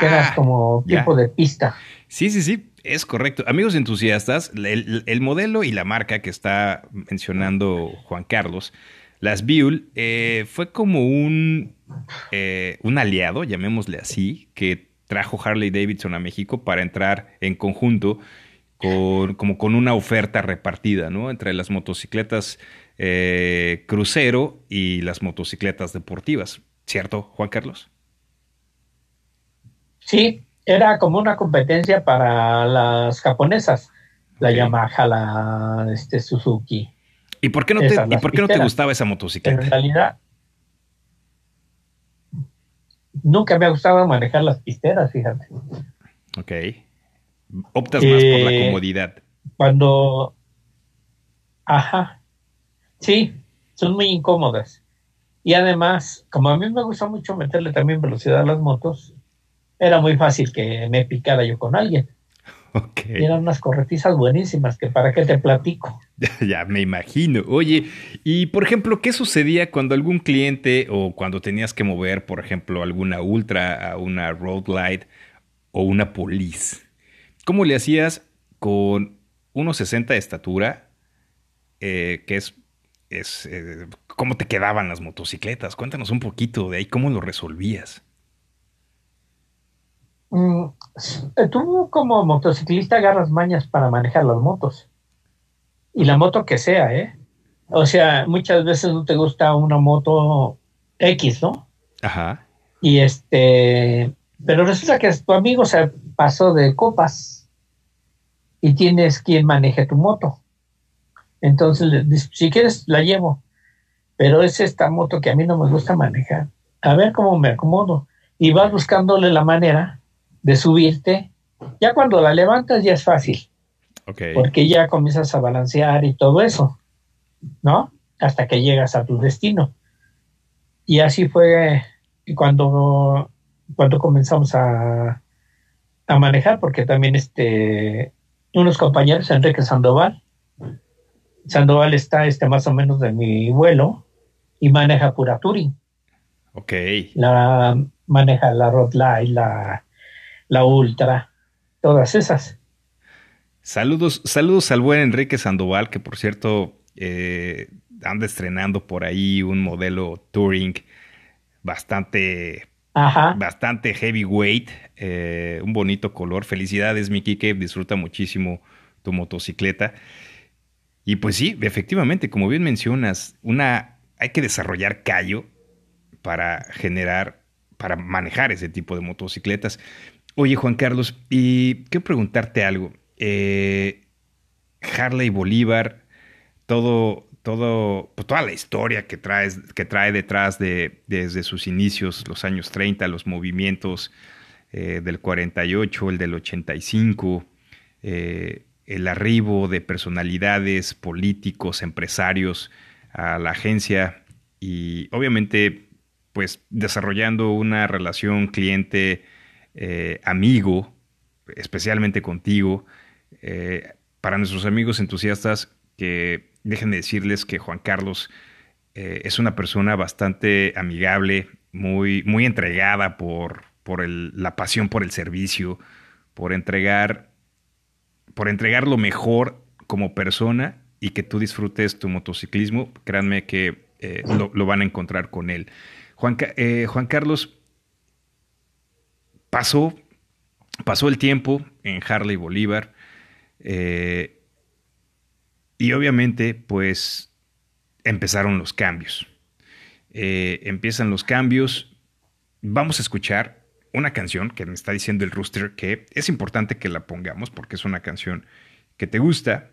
[SPEAKER 2] que eran
[SPEAKER 1] Ah,
[SPEAKER 2] como
[SPEAKER 1] ya.
[SPEAKER 2] tipo de pista.
[SPEAKER 1] Sí, sí, sí, es correcto. Amigos entusiastas, el, el modelo y la marca que está mencionando Juan Carlos, las Buell, eh, fue como un, eh, un aliado, llamémosle así, que trajo Harley Davidson a México para entrar en conjunto con, como con una oferta repartida, ¿no? Entre las motocicletas eh, crucero y las motocicletas deportivas. ¿Cierto, Juan Carlos?
[SPEAKER 2] Sí, era como una competencia para las japonesas, la
[SPEAKER 1] Ok.
[SPEAKER 2] Yamaha, la este, Suzuki.
[SPEAKER 1] ¿Y por qué no te, ¿y por qué no te gustaba esa motocicleta?
[SPEAKER 2] en realidad nunca me ha gustado manejar las pisteras, fíjate.
[SPEAKER 1] Ok. Optas más por la
[SPEAKER 2] Eh,
[SPEAKER 1] comodidad.
[SPEAKER 2] cuando ajá sí son muy incómodas y además como a mí me gusta mucho meterle también velocidad a las motos era muy fácil que me picara yo con alguien Y eran unas corretizas buenísimas que para qué te platico
[SPEAKER 1] Ya me imagino. Oye, y por ejemplo, ¿qué sucedía cuando algún cliente o cuando tenías que mover, por ejemplo, alguna Ultra a una Road Glide o una Police? ¿Cómo le hacías con 1,60 de estatura? eh, que es, es eh, ¿cómo te quedaban las motocicletas? Cuéntanos un poquito de ahí, ¿cómo lo resolvías?
[SPEAKER 2] Mm, eh, tú como motociclista agarras mañas para manejar las motos y la moto que sea eh o sea muchas veces no te gusta una moto X no
[SPEAKER 1] Ajá.
[SPEAKER 2] Y este, pero resulta que tu amigo se pasó de copas y tienes quien maneje tu moto. Entonces, si quieres, la llevo, pero es esta moto que a mí no me gusta manejar. A ver cómo me acomodo. Y vas buscándole la manera de subirte. Ya cuando la levantas ya es fácil,
[SPEAKER 1] Ok.
[SPEAKER 2] porque ya comienzas a balancear y todo eso, ¿no? Hasta que llegas a tu destino. Y así fue cuando, cuando comenzamos a, a manejar, porque también este, unos compañeros, Enrique Sandoval, Sandoval está este, más o menos de mi vuelo y maneja pura Touring.
[SPEAKER 1] Ok.
[SPEAKER 2] La, maneja la Rod Light, la, la Ultra, todas esas.
[SPEAKER 1] Saludos, saludos al buen Enrique Sandoval, que por cierto eh, anda estrenando por ahí un modelo Touring bastante,
[SPEAKER 2] Ajá.
[SPEAKER 1] bastante heavyweight, eh, un bonito color. Felicidades, mi Kike, disfruta muchísimo tu motocicleta. Y pues sí, efectivamente, como bien mencionas, una, hay que desarrollar callo para generar, para manejar ese tipo de motocicletas. Oye, Juan Carlos, y quiero preguntarte algo. Eh, Harley Bolívar, todo, todo, pues toda la historia que, traes, que trae detrás de, desde sus inicios, los años 30, los movimientos eh, del 48, el del 85, eh, el arribo de personalidades políticos, empresarios a la agencia y obviamente pues desarrollando una relación cliente eh, amigo, especialmente contigo. Eh, para nuestros amigos entusiastas, que dejen de decirles que Juan Carlos eh, es una persona bastante amigable, muy, muy entregada por, por el, la pasión por el servicio, por entregar, por entregar lo mejor como persona y que tú disfrutes tu motociclismo. Créanme que lo, van a encontrar con él. Juan Carlos pasó, pasó el tiempo en Harley Bolívar eh, y obviamente pues empezaron los cambios. Eh, empiezan los cambios. Vamos a escuchar una canción que me está diciendo el Rooster que es importante que la pongamos porque es una canción que te gusta.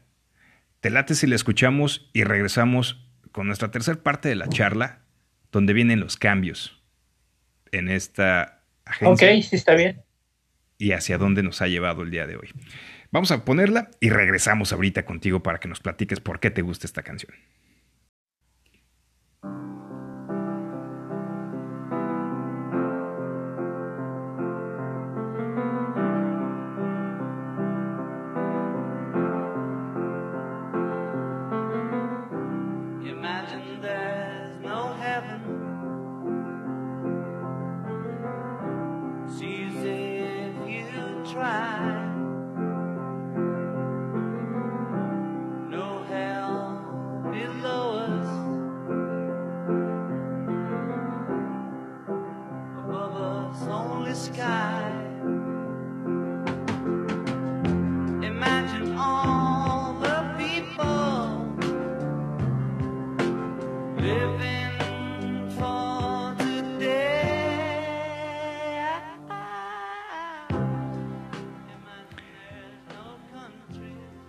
[SPEAKER 1] Te late si la escuchamos y regresamos con nuestra tercera parte de la charla donde vienen los cambios en esta agencia.
[SPEAKER 2] Ok, sí está bien.
[SPEAKER 1] Y hacia dónde nos ha llevado el día de hoy. Vamos a ponerla y regresamos ahorita contigo para que nos platiques por qué te gusta esta canción.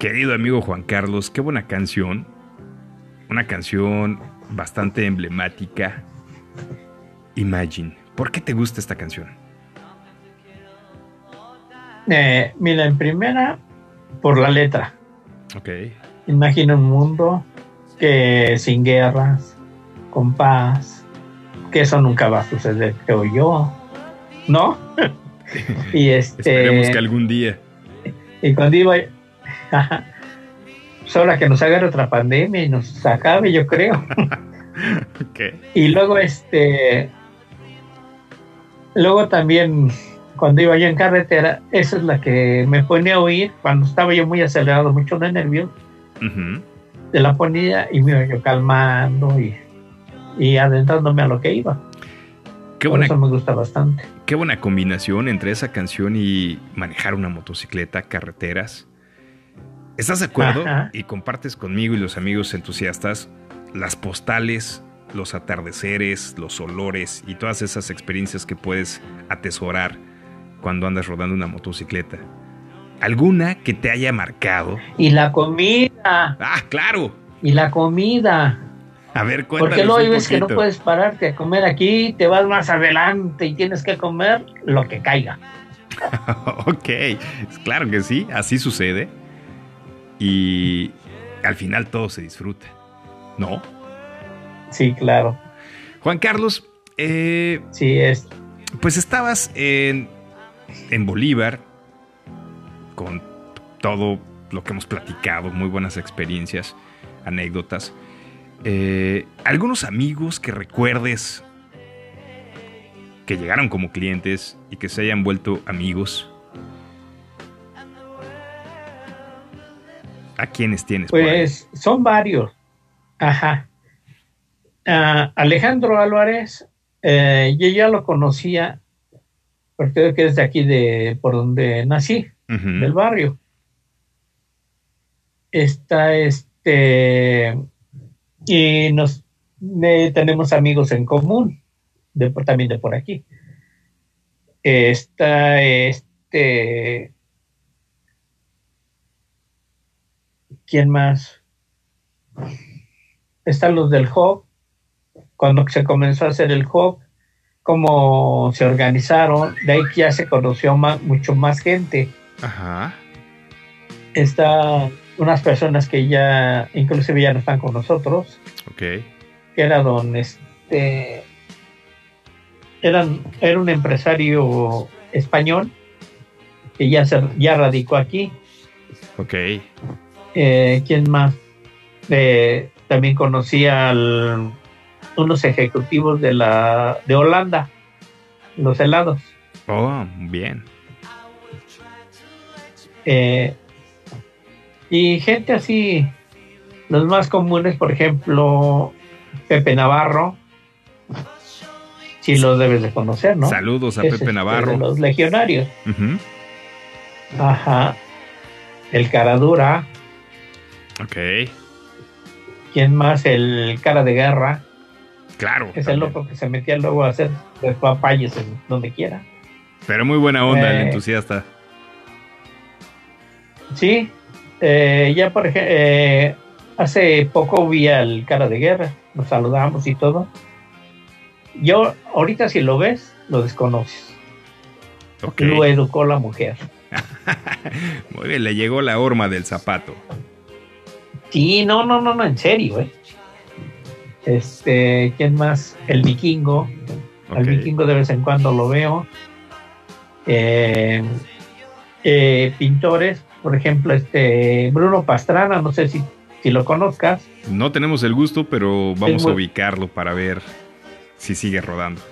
[SPEAKER 1] Querido amigo Juan Carlos, qué buena canción. Una canción bastante emblemática. Imagine. ¿Por qué te gusta esta canción?
[SPEAKER 2] Eh, mira, en primera, por la letra.
[SPEAKER 1] Ok.
[SPEAKER 2] Imagina un mundo que sin guerras, con paz, que eso nunca va a suceder, creo yo. ¿No? y este.
[SPEAKER 1] Esperemos que algún día.
[SPEAKER 2] Y cuando iba. Solo que nos agarre otra pandemia y nos acabe, yo creo. Y luego, este. Luego también, cuando iba yo en carretera, esa es la que me ponía a oír cuando estaba yo muy acelerado, mucho de nervios. De la ponía y me iba yo calmando y, y adentrándome a lo que iba.
[SPEAKER 1] Qué
[SPEAKER 2] Por eso me gusta bastante.
[SPEAKER 1] qué buena combinación entre esa canción y manejar una motocicleta, carreteras. ¿Estás de acuerdo?
[SPEAKER 2] Ajá.
[SPEAKER 1] Y compartes conmigo y los amigos entusiastas las postales, los atardeceres, los olores y todas esas experiencias que puedes atesorar cuando andas rodando una motocicleta. ¿Alguna que te haya marcado?
[SPEAKER 2] Y la comida,
[SPEAKER 1] Ah, claro.
[SPEAKER 2] y la comida.
[SPEAKER 1] A ver, cuéntanos
[SPEAKER 2] Porque luego veces que no puedes pararte a comer aquí, te vas más adelante y tienes que comer lo que caiga.
[SPEAKER 1] ok, claro que sí, así sucede. Y al final todo se disfruta, ¿no?
[SPEAKER 2] Sí, claro.
[SPEAKER 1] Juan Carlos, eh,
[SPEAKER 2] Sí, es.
[SPEAKER 1] pues estabas en, en Bolívar con todo lo que hemos platicado, muy buenas experiencias, anécdotas. Eh, algunos amigos que recuerdes que llegaron como clientes y que se hayan vuelto amigos. ¿A quiénes tienes? por ahí?
[SPEAKER 2] Pues son varios. Ajá. Ah, Alejandro Álvarez eh, yo ya lo conocía, porque que es de aquí, de por donde nací, del barrio. Está este, y nos eh, tenemos amigos en común, de, también de por aquí. Está este, ¿quién más? Están los del Hop, cuando se comenzó a hacer el Hop, cómo se organizaron, de ahí que ya se conoció más, mucho más gente
[SPEAKER 1] Ajá.
[SPEAKER 2] está unas personas que ya inclusive ya no están con nosotros,
[SPEAKER 1] Ok.
[SPEAKER 2] que era don este eran, era un empresario español que ya se ya radicó aquí.
[SPEAKER 1] Ok.
[SPEAKER 2] Eh, ¿Quién más? Eh, también conocía al unos ejecutivos de la de Holanda, los helados.
[SPEAKER 1] Oh, bien.
[SPEAKER 2] Eh, y gente así, los más comunes, por ejemplo, Pepe Navarro, si lo debes de conocer, ¿no?
[SPEAKER 1] Saludos a
[SPEAKER 2] Es,
[SPEAKER 1] Pepe
[SPEAKER 2] este,
[SPEAKER 1] Navarro.
[SPEAKER 2] de los legionarios. Ajá. El Caradura.
[SPEAKER 1] Ok.
[SPEAKER 2] ¿Quién más? El Cara de Guerra.
[SPEAKER 1] Claro.
[SPEAKER 2] Es el loco que se metía luego a hacer papayes en donde quiera.
[SPEAKER 1] Pero muy buena onda el
[SPEAKER 2] Eh,
[SPEAKER 1] entusiasta.
[SPEAKER 2] Sí. eh, ya por ejemplo, hace poco vi al Cara de Guerra. Nos saludamos y todo. Yo, ahorita si lo ves, lo desconoces.
[SPEAKER 1] Ok.
[SPEAKER 2] Lo educó la mujer.
[SPEAKER 1] Muy bien, le llegó la horma del zapato.
[SPEAKER 2] Sí, no, no, no, no, en serio, ¿eh? Este, ¿quién más? El vikingo. Al
[SPEAKER 1] Ok.
[SPEAKER 2] vikingo de vez en cuando lo veo. Eh, eh, pintores, por ejemplo, este Bruno Pastrana, no sé si, si lo conozcas.
[SPEAKER 1] No tenemos el gusto, pero vamos a ubicarlo para ver si sigue rodando.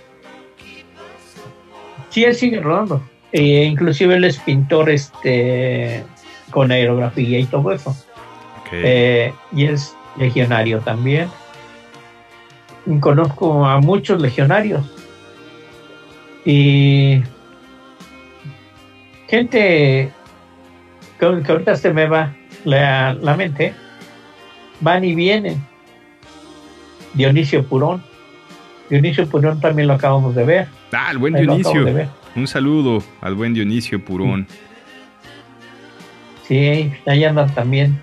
[SPEAKER 2] Sí, él sigue rodando. Eh, inclusive él es pintor este, con aerografía y todo eso. Eh, y es legionario también. Y Conozco a muchos legionarios. Y gente que, que ahorita se me va la, la mente, van y vienen. Dionisio Purón. Dionisio Purón también lo acabamos de ver.
[SPEAKER 1] ah, el buen Dionisio. Un saludo al buen Dionisio Purón.
[SPEAKER 2] Sí, ahí andan también.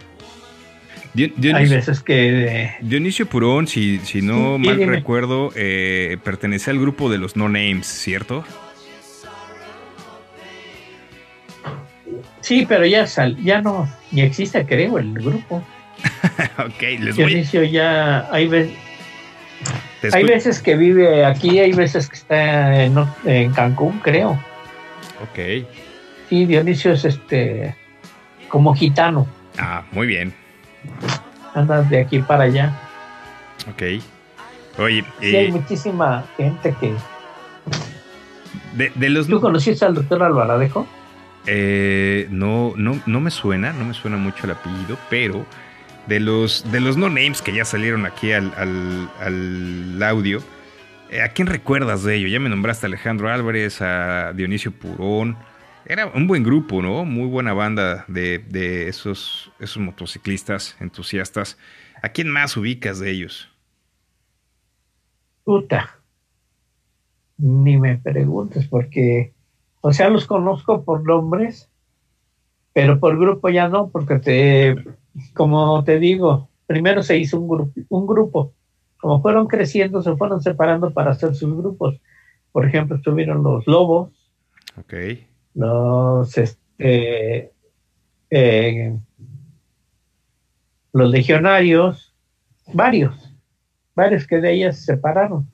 [SPEAKER 2] Hay veces que eh,
[SPEAKER 1] Dionisio Purón, si, si no
[SPEAKER 2] Sí,
[SPEAKER 1] mal
[SPEAKER 2] dime.
[SPEAKER 1] recuerdo, eh, pertenece al grupo de los No Names, ¿cierto?
[SPEAKER 2] sí, pero ya sal, ya no, ni existe creo el grupo.
[SPEAKER 1] ok, les voy.
[SPEAKER 2] Dionisio ya hay veces, hay veces que vive aquí, hay veces que está en, en Cancún, creo.
[SPEAKER 1] Ok.
[SPEAKER 2] Sí, Dionisio es este como gitano,
[SPEAKER 1] Ah, muy bien.
[SPEAKER 2] Anda de aquí para allá.
[SPEAKER 1] Ok. Oye,
[SPEAKER 2] Sí, hay
[SPEAKER 1] eh,
[SPEAKER 2] muchísima gente que.
[SPEAKER 1] de, de los
[SPEAKER 2] ¿Tú conociste al doctor Alvaradejo?
[SPEAKER 1] Eh, no, no, no me suena, no me suena mucho el apellido, pero de los, de los no names que ya salieron aquí al, al- al audio, eh, ¿a quién recuerdas de ello? Ya me nombraste a Alejandro Álvarez, a Dionisio Purón. Era un buen grupo, ¿no? Muy buena banda de, de esos, esos motociclistas entusiastas. ¿A quién más ubicas de ellos?
[SPEAKER 2] Puta. Ni me preguntes, porque, o sea, los conozco por nombres, pero por grupo ya no, porque te, como te digo, primero se hizo un, grupo, un grupo. Como fueron creciendo, se fueron separando para hacer sus grupos. Por ejemplo, estuvieron los Lobos,
[SPEAKER 1] Ok.
[SPEAKER 2] Los, este, eh, los Legionarios, varios, varios que de ellas se separaron.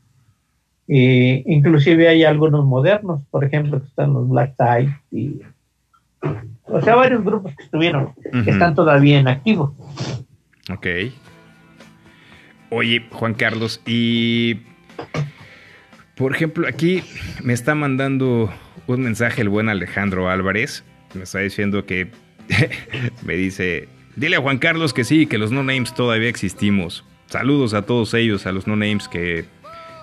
[SPEAKER 2] Y inclusive hay algunos modernos, por ejemplo, que están los Black Tide y o sea, varios grupos que estuvieron, que están todavía en activo.
[SPEAKER 1] Ok. Oye, Juan Carlos, y por ejemplo, aquí me está mandando un mensaje el buen Alejandro Álvarez. Me está diciendo que me dice, dile a Juan Carlos que sí, que los no names todavía existimos. Saludos a todos ellos, a los no names que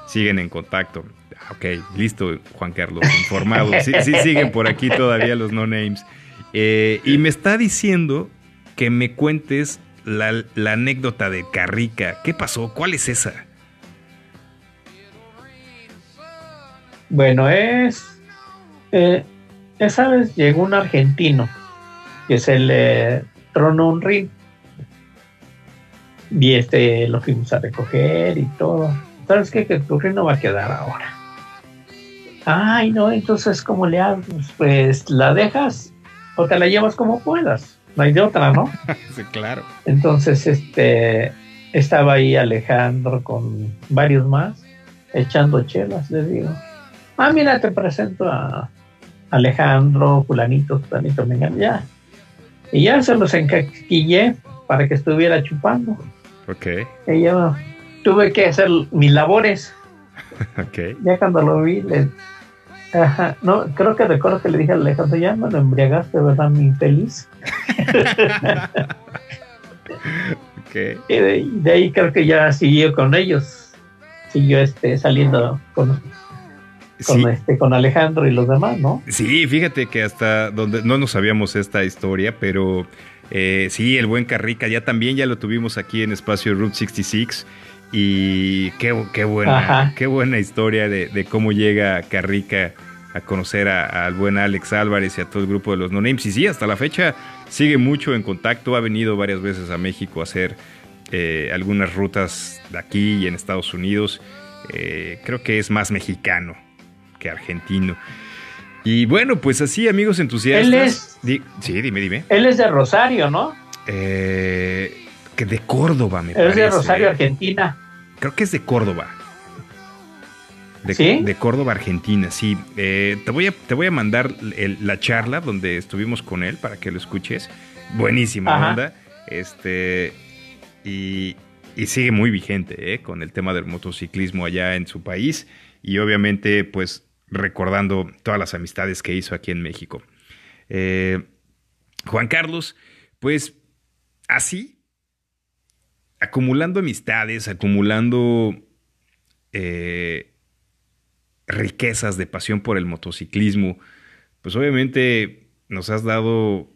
[SPEAKER 1] siguen en contacto. Ah, Ok, listo, Juan Carlos, informado. Sí, siguen por aquí todavía los no names. Eh, y me está diciendo que me cuentes la, la anécdota de Carrica. ¿Qué pasó? ¿Cuál es esa?
[SPEAKER 2] Bueno, es. Eh, esa vez llegó un argentino que se le tronó un ring. Y este lo fuimos a recoger y todo. ¿Sabes qué? Que tu ring no va a quedar ahora. Ay, no, entonces, ¿cómo le hago? Pues la dejas o te la llevas como puedas. No hay de otra, ¿no?
[SPEAKER 1] Sí, claro.
[SPEAKER 2] Entonces, este, estaba ahí Alejandro con varios más, echando chelas, les digo. Ah, mira, te presento a Alejandro, fulanito, fulanito, venga, ya. Y ya se los encaquillé para que estuviera chupando.
[SPEAKER 1] Ok,
[SPEAKER 2] Y yo tuve que hacer mis labores.
[SPEAKER 1] ok.
[SPEAKER 2] Ya cuando lo vi, le... Ajá, no, creo que recuerdo que le dije a Alejandro, ya me lo embriagaste, ¿verdad, mi feliz?
[SPEAKER 1] ok.
[SPEAKER 2] Y de, de ahí creo que ya siguió con ellos. Siguió este saliendo con, con
[SPEAKER 1] Sí,
[SPEAKER 2] este con Alejandro y los demás, ¿no?
[SPEAKER 1] Sí, fíjate que hasta donde no nos sabíamos esta historia, pero eh, sí, el buen Carrica ya también ya lo tuvimos aquí en espacio Route 66 y qué, qué buena,
[SPEAKER 2] Ajá.
[SPEAKER 1] qué buena historia de, de cómo llega Carrica a conocer al buen Alex Álvarez y a todo el grupo de los No Names. Y sí, hasta la fecha sigue mucho en contacto, ha venido varias veces a México a hacer eh, algunas rutas de aquí y en Estados Unidos. Eh, creo que es más mexicano que argentino. Y bueno, pues así, amigos entusiastas.
[SPEAKER 2] Él es-
[SPEAKER 1] Di- sí, dime, dime.
[SPEAKER 2] Él es de Rosario, ¿no?
[SPEAKER 1] Eh, que de Córdoba, me
[SPEAKER 2] Él
[SPEAKER 1] parece.
[SPEAKER 2] es de Rosario, Argentina.
[SPEAKER 1] Creo que es de Córdoba. De,
[SPEAKER 2] ¿Sí?
[SPEAKER 1] de Córdoba, Argentina, sí. Eh, te, voy a, te voy a mandar el- la charla donde estuvimos con él para que lo escuches. Buenísima
[SPEAKER 2] Ajá.
[SPEAKER 1] onda. Este, y, y sigue muy vigente eh, con el tema del motociclismo allá en su país. Y obviamente, pues, recordando todas las amistades que hizo aquí en México. Eh, Juan Carlos, pues, así acumulando amistades, acumulando eh, riquezas de pasión por el motociclismo, pues obviamente nos has dado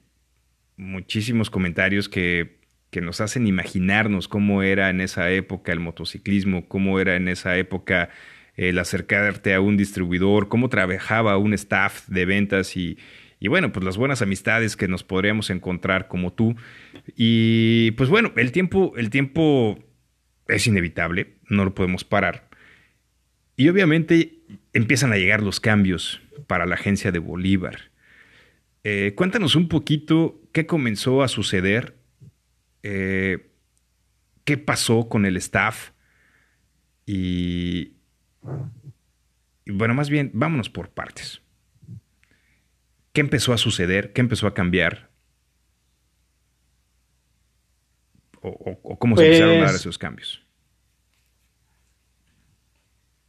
[SPEAKER 1] muchísimos comentarios que, que nos hacen imaginarnos cómo era en esa época el motociclismo, cómo era en esa época el acercarte a un distribuidor, cómo trabajaba un staff de ventas y, y bueno, pues las buenas amistades que nos podríamos encontrar como tú. Y pues bueno, el tiempo, el tiempo es inevitable, no lo podemos parar. Y obviamente empiezan a llegar los cambios para la agencia de Bolívar. Eh, cuéntanos un poquito qué comenzó a suceder, eh, qué pasó con el staff y, bueno, más bien, vámonos por partes. ¿Qué empezó a suceder? ¿Qué empezó a cambiar? ¿O, o- o cómo se
[SPEAKER 2] Pues-
[SPEAKER 1] empezaron a dar esos cambios?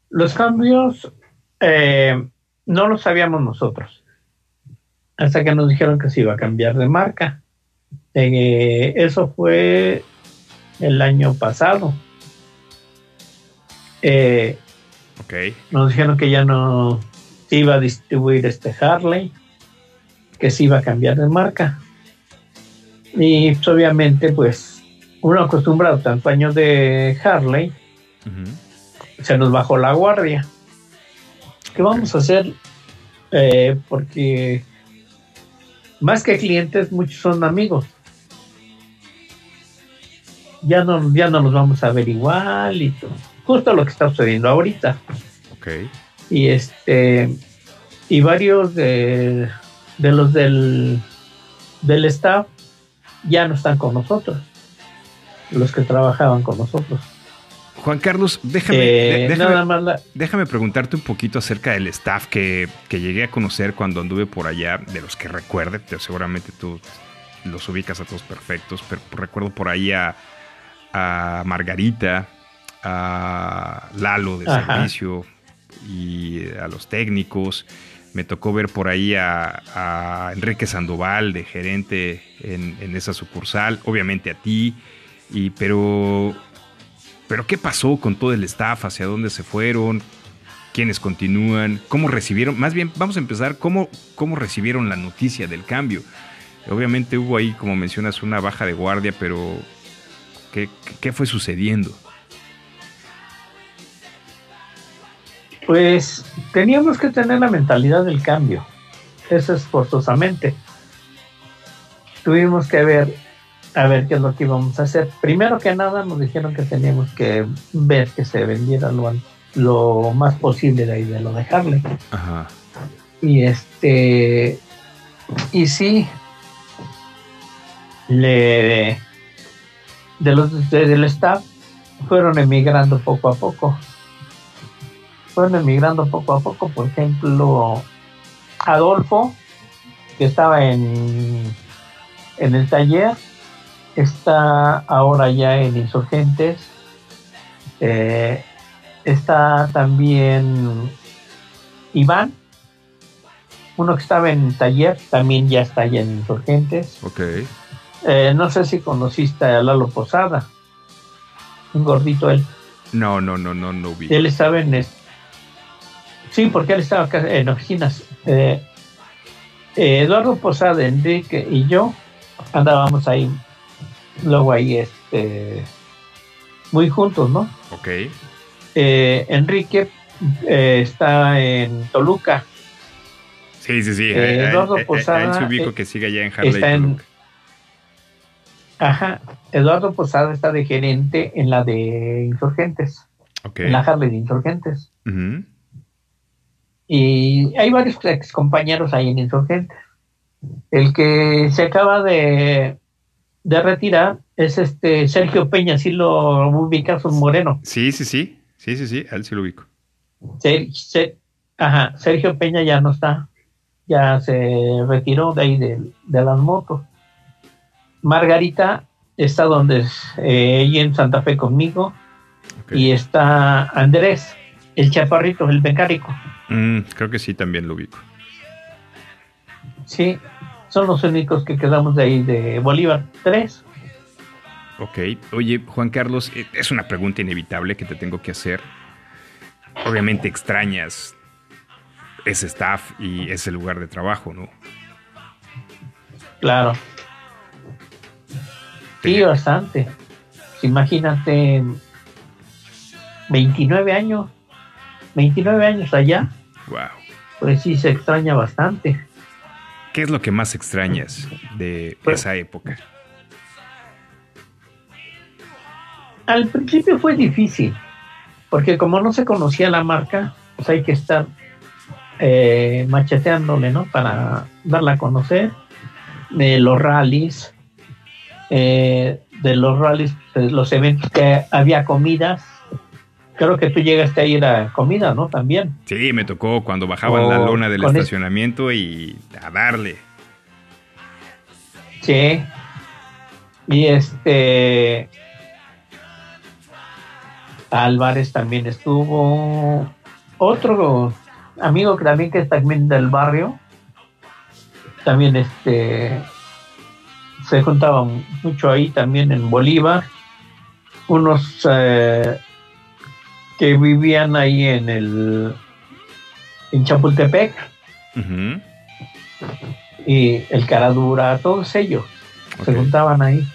[SPEAKER 2] Los cambios eh, no los sabíamos nosotros. Hasta que nos dijeron que se iba a cambiar de marca. Eh, eso fue el año pasado. Eh,
[SPEAKER 1] Ok,
[SPEAKER 2] nos dijeron que ya no se iba a distribuir este Harley, que se iba a cambiar de marca. Y pues, obviamente, pues, uno acostumbrado tanto años de Harley, se nos bajó la guardia. ¿Qué vamos a hacer? Eh, porque más que clientes, muchos son amigos. Ya no, ya no nos vamos a ver igual y todo. Justo lo que está sucediendo ahorita.
[SPEAKER 1] ok,
[SPEAKER 2] Y este y varios de, de los del, del staff ya no están con nosotros. Los que trabajaban con nosotros.
[SPEAKER 1] Juan Carlos, déjame,
[SPEAKER 2] Eh,
[SPEAKER 1] déjame,
[SPEAKER 2] la-
[SPEAKER 1] preguntarte un poquito acerca del staff que, que llegué a conocer cuando anduve por allá, de los que recuerde, pero seguramente tú los ubicas a todos perfectos, pero recuerdo por ahí a, a Margarita, a Lalo de
[SPEAKER 2] Ajá.
[SPEAKER 1] servicio y a los técnicos. Me tocó ver por ahí a, a Enrique Sandoval de gerente en, en esa sucursal, obviamente a ti, y, pero Pero ¿qué pasó con todo el staff? ¿Hacia dónde se fueron? ¿Quiénes continúan? ¿Cómo recibieron? Más bien, vamos a empezar, ¿cómo, cómo recibieron la noticia del cambio? Obviamente hubo ahí, como mencionas, una baja de guardia, pero ¿qué, qué fue sucediendo?
[SPEAKER 2] Pues teníamos que tener la mentalidad del cambio. Eso es forzosamente. Tuvimos que ver a ver qué es lo que íbamos a hacer. Primero que nada nos dijeron que teníamos que ver que se vendiera lo, lo más posible de ahí de lo de Harley.
[SPEAKER 1] Ajá.
[SPEAKER 2] Y este y sí le de los de- del staff fueron emigrando poco a poco. Fueron emigrando poco a poco, por ejemplo, Adolfo, que estaba en, en el taller, está ahora ya en Insurgentes. Eh, está también Iván, uno que estaba en taller, también ya está allá en Insurgentes.
[SPEAKER 1] Ok.
[SPEAKER 2] Eh, no sé si conociste a Lalo Posada, un gordito él.
[SPEAKER 1] No, no, no, no, no vi.
[SPEAKER 2] Él estaba en. Sí, porque él estaba en oficinas. Eh, eh, Eduardo Posada, Enrique y yo andábamos ahí, luego ahí, este, muy juntos, ¿no?
[SPEAKER 1] Ok.
[SPEAKER 2] Eh, Enrique está en Toluca,
[SPEAKER 1] Sí, sí, sí.
[SPEAKER 2] Eduardo Posada,
[SPEAKER 1] a él se ubico que sigue allá en Harley.
[SPEAKER 2] está en- ajá. Eduardo Posada está de gerente en la de Insurgentes,
[SPEAKER 1] Ok.
[SPEAKER 2] en la Harley de Insurgentes.
[SPEAKER 1] Ujú.
[SPEAKER 2] Y hay varios ex compañeros ahí en Insurgentes. El que se acaba de, de retirar es este Sergio Peña, si lo ubicas, un moreno.
[SPEAKER 1] Sí, sí, sí. Sí, sí, sí. Él sí lo ubico.
[SPEAKER 2] Ser- Ser- ajá, Sergio Peña ya no está, ya se retiró de ahí de, de las motos. Margarita está donde eh, ella en Santa Fe conmigo y está Andrés, el chaparrito, el mecánico.
[SPEAKER 1] Mm, creo que sí, también lo ubico.
[SPEAKER 2] Sí, son los únicos que quedamos de ahí de Bolívar. Tres.
[SPEAKER 1] Ok. Oye, Juan Carlos, eh, es una pregunta inevitable que te tengo que hacer. Obviamente extrañas ese staff y ese lugar de trabajo, ¿no?
[SPEAKER 2] Claro. Sí,
[SPEAKER 1] Te-
[SPEAKER 2] bastante. Imagínate, 29 años, 29 años allá,
[SPEAKER 1] Wow.
[SPEAKER 2] pues sí se extraña bastante.
[SPEAKER 1] ¿Qué es lo que más extrañas de
[SPEAKER 2] Pues-
[SPEAKER 1] esa época?
[SPEAKER 2] Al principio fue difícil, porque como no se conocía la marca, pues hay que estar eh, macheteándole, ¿no? Para darla a conocer. De los rallies, eh, de los rallies, pues, los eventos que había comidas. Creo que tú llegaste a ir a comida, ¿no? También.
[SPEAKER 1] Sí, me tocó cuando bajaban la
[SPEAKER 2] Oh,
[SPEAKER 1] lona del estacionamiento y a darle.
[SPEAKER 2] Sí. Y este. Álvarez también estuvo. Otro amigo que también que es también del barrio. También este. Se juntaban mucho ahí también en Bolívar. Unos eh, que vivían ahí en el. En Chapultepec. Y el Caradura, todos ellos se juntaban ahí.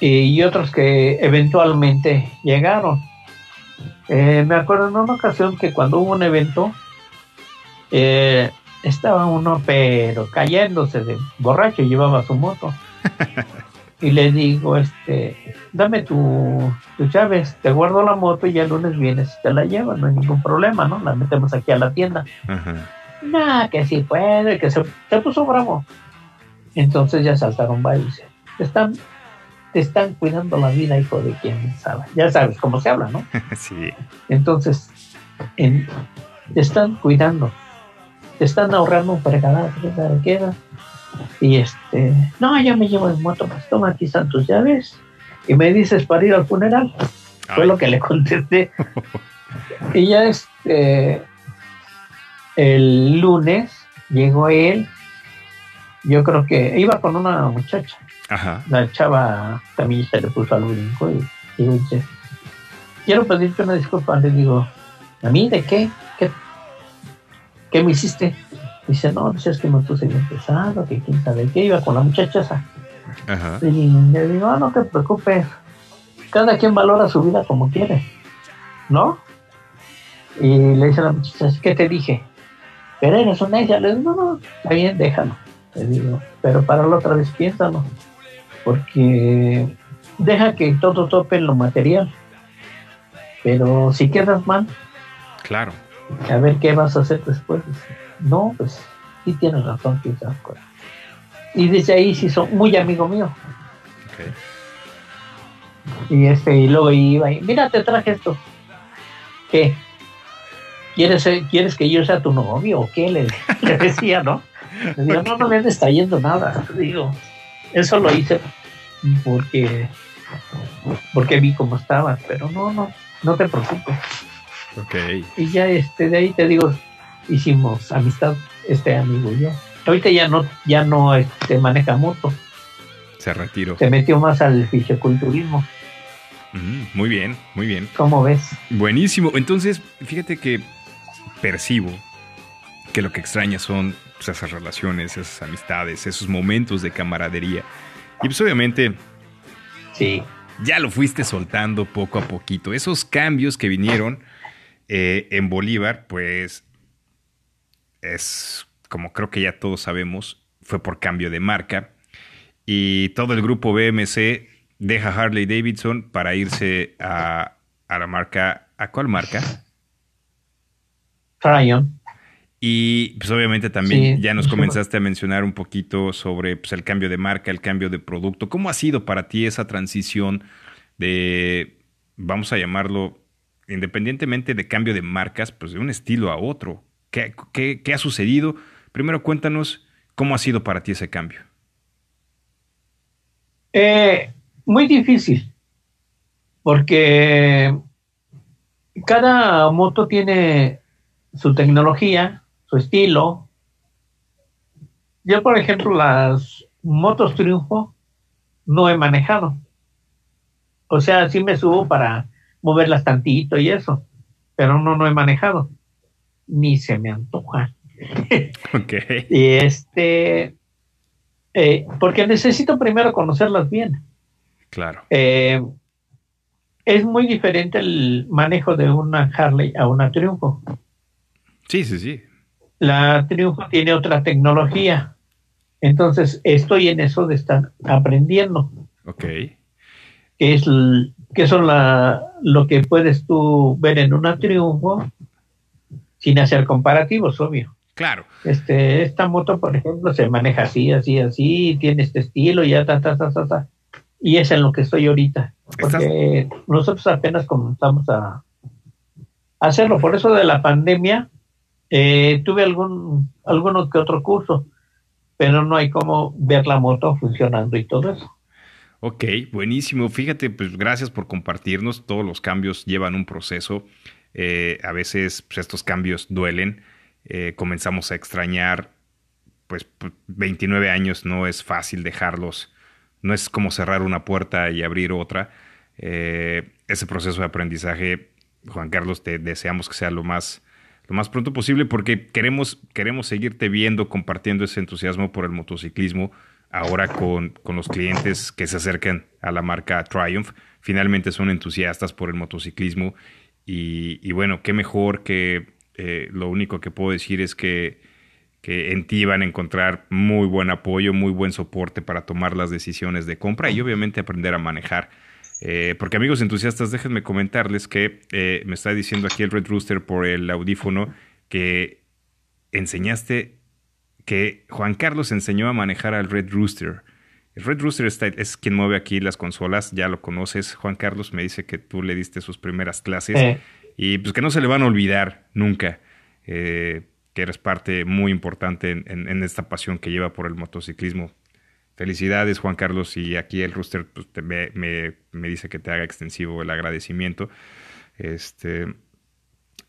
[SPEAKER 2] Y, otros que eventualmente llegaron. Eh, me acuerdo en una ocasión que cuando hubo un evento, eh, estaba uno pero cayéndose de borracho, llevaba su moto. y le digo, este, dame tu, tu llaves, te guardo la moto y ya el lunes vienes y te la llevas, no hay ningún problema, ¿no? La metemos aquí a la tienda.
[SPEAKER 1] Ajá.
[SPEAKER 2] Nah, que sí puede, que se, se puso bravo. Entonces ya saltaron varios. Te están, te están cuidando la vida, hijo de quien sabe. Ya sabes cómo se habla, ¿no?
[SPEAKER 1] sí.
[SPEAKER 2] Entonces, en- te están cuidando. Te están ahorrando un sabe qué. Y este, no, ya me llevo en moto, pues toma aquí están tus llaves. Y me dices para ir al funeral. Fue lo que le contesté. y ya este el lunes llegó él. Yo creo que iba con una muchacha.
[SPEAKER 1] Ajá.
[SPEAKER 2] La chava también se le puso al brinco y Y dice, quiero pedirte una disculpa. Le digo, ¿a mí de qué? ¿Qué, qué me hiciste? Dice, no, pues es que me puse bien pesado, que quién sabe qué, iba con la muchacha esa.
[SPEAKER 1] Ajá.
[SPEAKER 2] Y le digo, ah, no te preocupes, cada quien valora su vida como quiere, ¿no? Y le dice a la muchacha, ¿qué te dije? Pero eres una ella. Le digo, no, no, está bien, déjalo. Le digo, pero para la otra vez piénsalo, porque deja que todo tope en lo material. Pero si quedas mal,
[SPEAKER 1] Claro.
[SPEAKER 2] a ver qué vas a hacer después. No, pues sí tienes razón, quizás. Y desde ahí sí son muy amigo mío.
[SPEAKER 1] Ok.
[SPEAKER 2] Y este, y luego iba y, mira, te traje esto. ¿Qué? ¿Quieres, ¿Quieres que yo sea tu novio o qué? Le, le decía, ¿no? Le digo, no, no me andes trayendo nada. Digo, eso lo hice porque, porque vi cómo estabas, pero no, no, no te preocupes.
[SPEAKER 1] Ok.
[SPEAKER 2] Y ya este, de ahí te digo, hicimos amistad, este amigo y yo. Ahorita ya no, ya no este, maneja moto,
[SPEAKER 1] Se retiró.
[SPEAKER 2] se metió más al fisiculturismo.
[SPEAKER 1] Mm, muy bien, muy bien.
[SPEAKER 2] ¿Cómo ves?
[SPEAKER 1] Buenísimo. Entonces, fíjate que percibo que lo que extraña son pues, esas relaciones, esas amistades, esos momentos de camaradería. Y pues obviamente
[SPEAKER 2] Sí,
[SPEAKER 1] ya lo fuiste soltando poco a poquito. Esos cambios que vinieron eh, en Bolívar, pues es como creo que ya todos sabemos, fue por cambio de marca. Y todo el grupo BMC deja Harley Davidson para irse a, a la marca. ¿A cuál marca?
[SPEAKER 2] Tryon.
[SPEAKER 1] Y pues obviamente también
[SPEAKER 2] Sí.
[SPEAKER 1] ya nos comenzaste a mencionar un poquito sobre pues, el cambio de marca, el cambio de producto. ¿Cómo ha sido para ti esa transición de, vamos a llamarlo, independientemente de cambio de marcas, pues de un estilo a otro? ¿Qué, ha sucedido? Primero cuéntanos cómo ha sido para ti ese cambio.
[SPEAKER 2] Eh, muy difícil, porque cada moto tiene su tecnología, su estilo. Yo, por ejemplo, las motos Triunfo no he manejado. O sea, sí me subo para moverlas tantito y eso, pero no, no he manejado. Ni se me antoja.
[SPEAKER 1] Ok.
[SPEAKER 2] Y este, eh, porque necesito primero conocerlas bien.
[SPEAKER 1] Claro.
[SPEAKER 2] Eh, es muy diferente el manejo de una Harley a una Triunfo.
[SPEAKER 1] Sí, sí, sí.
[SPEAKER 2] La Triunfo tiene otra tecnología. Entonces estoy en eso de estar aprendiendo.
[SPEAKER 1] Ok.
[SPEAKER 2] Que es, que son la, lo que puedes tú ver en una Triunfo sin hacer comparativos, obvio.
[SPEAKER 1] Claro.
[SPEAKER 2] Este, esta moto, por ejemplo, se maneja así, así, así, tiene este estilo, ya, ta, ta, ta, ta, ta. Y es en lo que estoy ahorita. Porque nosotros apenas comenzamos a, hacerlo. Por eso de la pandemia, eh, tuve algún, alguno que otro curso, pero no hay como ver la moto funcionando y todo eso.
[SPEAKER 1] Ok, buenísimo. Fíjate, pues gracias por compartirnos. Todos los cambios llevan un proceso. Eh, a veces pues, estos cambios duelen. Eh, comenzamos a extrañar, pues p- 29 años no es fácil dejarlos. No es como cerrar una puerta y abrir otra. Eh, ese proceso de aprendizaje, Juan Carlos, te deseamos que sea lo más, lo más pronto posible porque queremos, queremos seguirte viendo, compartiendo ese entusiasmo por el motociclismo ahora con, con los clientes que se acercan a la marca Triumph. Finalmente son entusiastas por el motociclismo y, bueno, qué mejor que eh, lo único que puedo decir es que, que en ti van a encontrar muy buen apoyo, muy buen soporte para tomar las decisiones de compra y obviamente aprender a manejar. Eh, porque amigos entusiastas, déjenme comentarles que eh, me está diciendo aquí el Red Rooster por el audífono que enseñaste que Juan Carlos enseñó a manejar al Red Rooster. Red Rooster es quien mueve aquí las consolas, ya lo conoces. Juan Carlos me dice que tú le diste sus primeras clases
[SPEAKER 2] Eh,
[SPEAKER 1] y pues que no se le van a olvidar nunca eh, que eres parte muy importante en, en- en esta pasión que lleva por el motociclismo. Felicidades Juan Carlos y aquí el Rooster pues, te- me, me- me dice que te haga extensivo el agradecimiento. Este,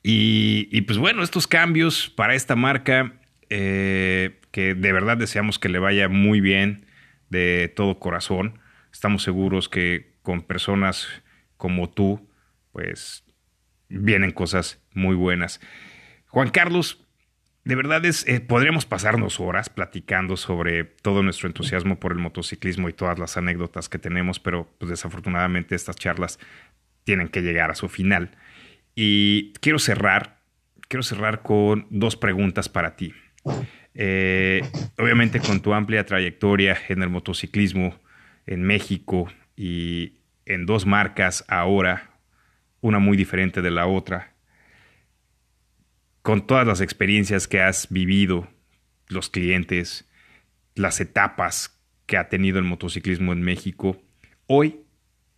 [SPEAKER 1] y, y, pues bueno, estos cambios para esta marca, eh, que de verdad deseamos que le vaya muy bien de todo corazón. Estamos seguros que con personas como tú, pues vienen cosas muy buenas. Juan Carlos, de verdad es, eh, podríamos pasarnos horas platicando sobre todo nuestro entusiasmo por el motociclismo y todas las anécdotas que tenemos, pero pues, desafortunadamente estas charlas tienen que llegar a su final. Y quiero cerrar, quiero cerrar con dos preguntas para ti. Eh, obviamente con tu amplia trayectoria en el motociclismo en México y en dos marcas ahora, una muy diferente de la otra, con todas las experiencias que has vivido, los clientes, las etapas que ha tenido el motociclismo en México, hoy,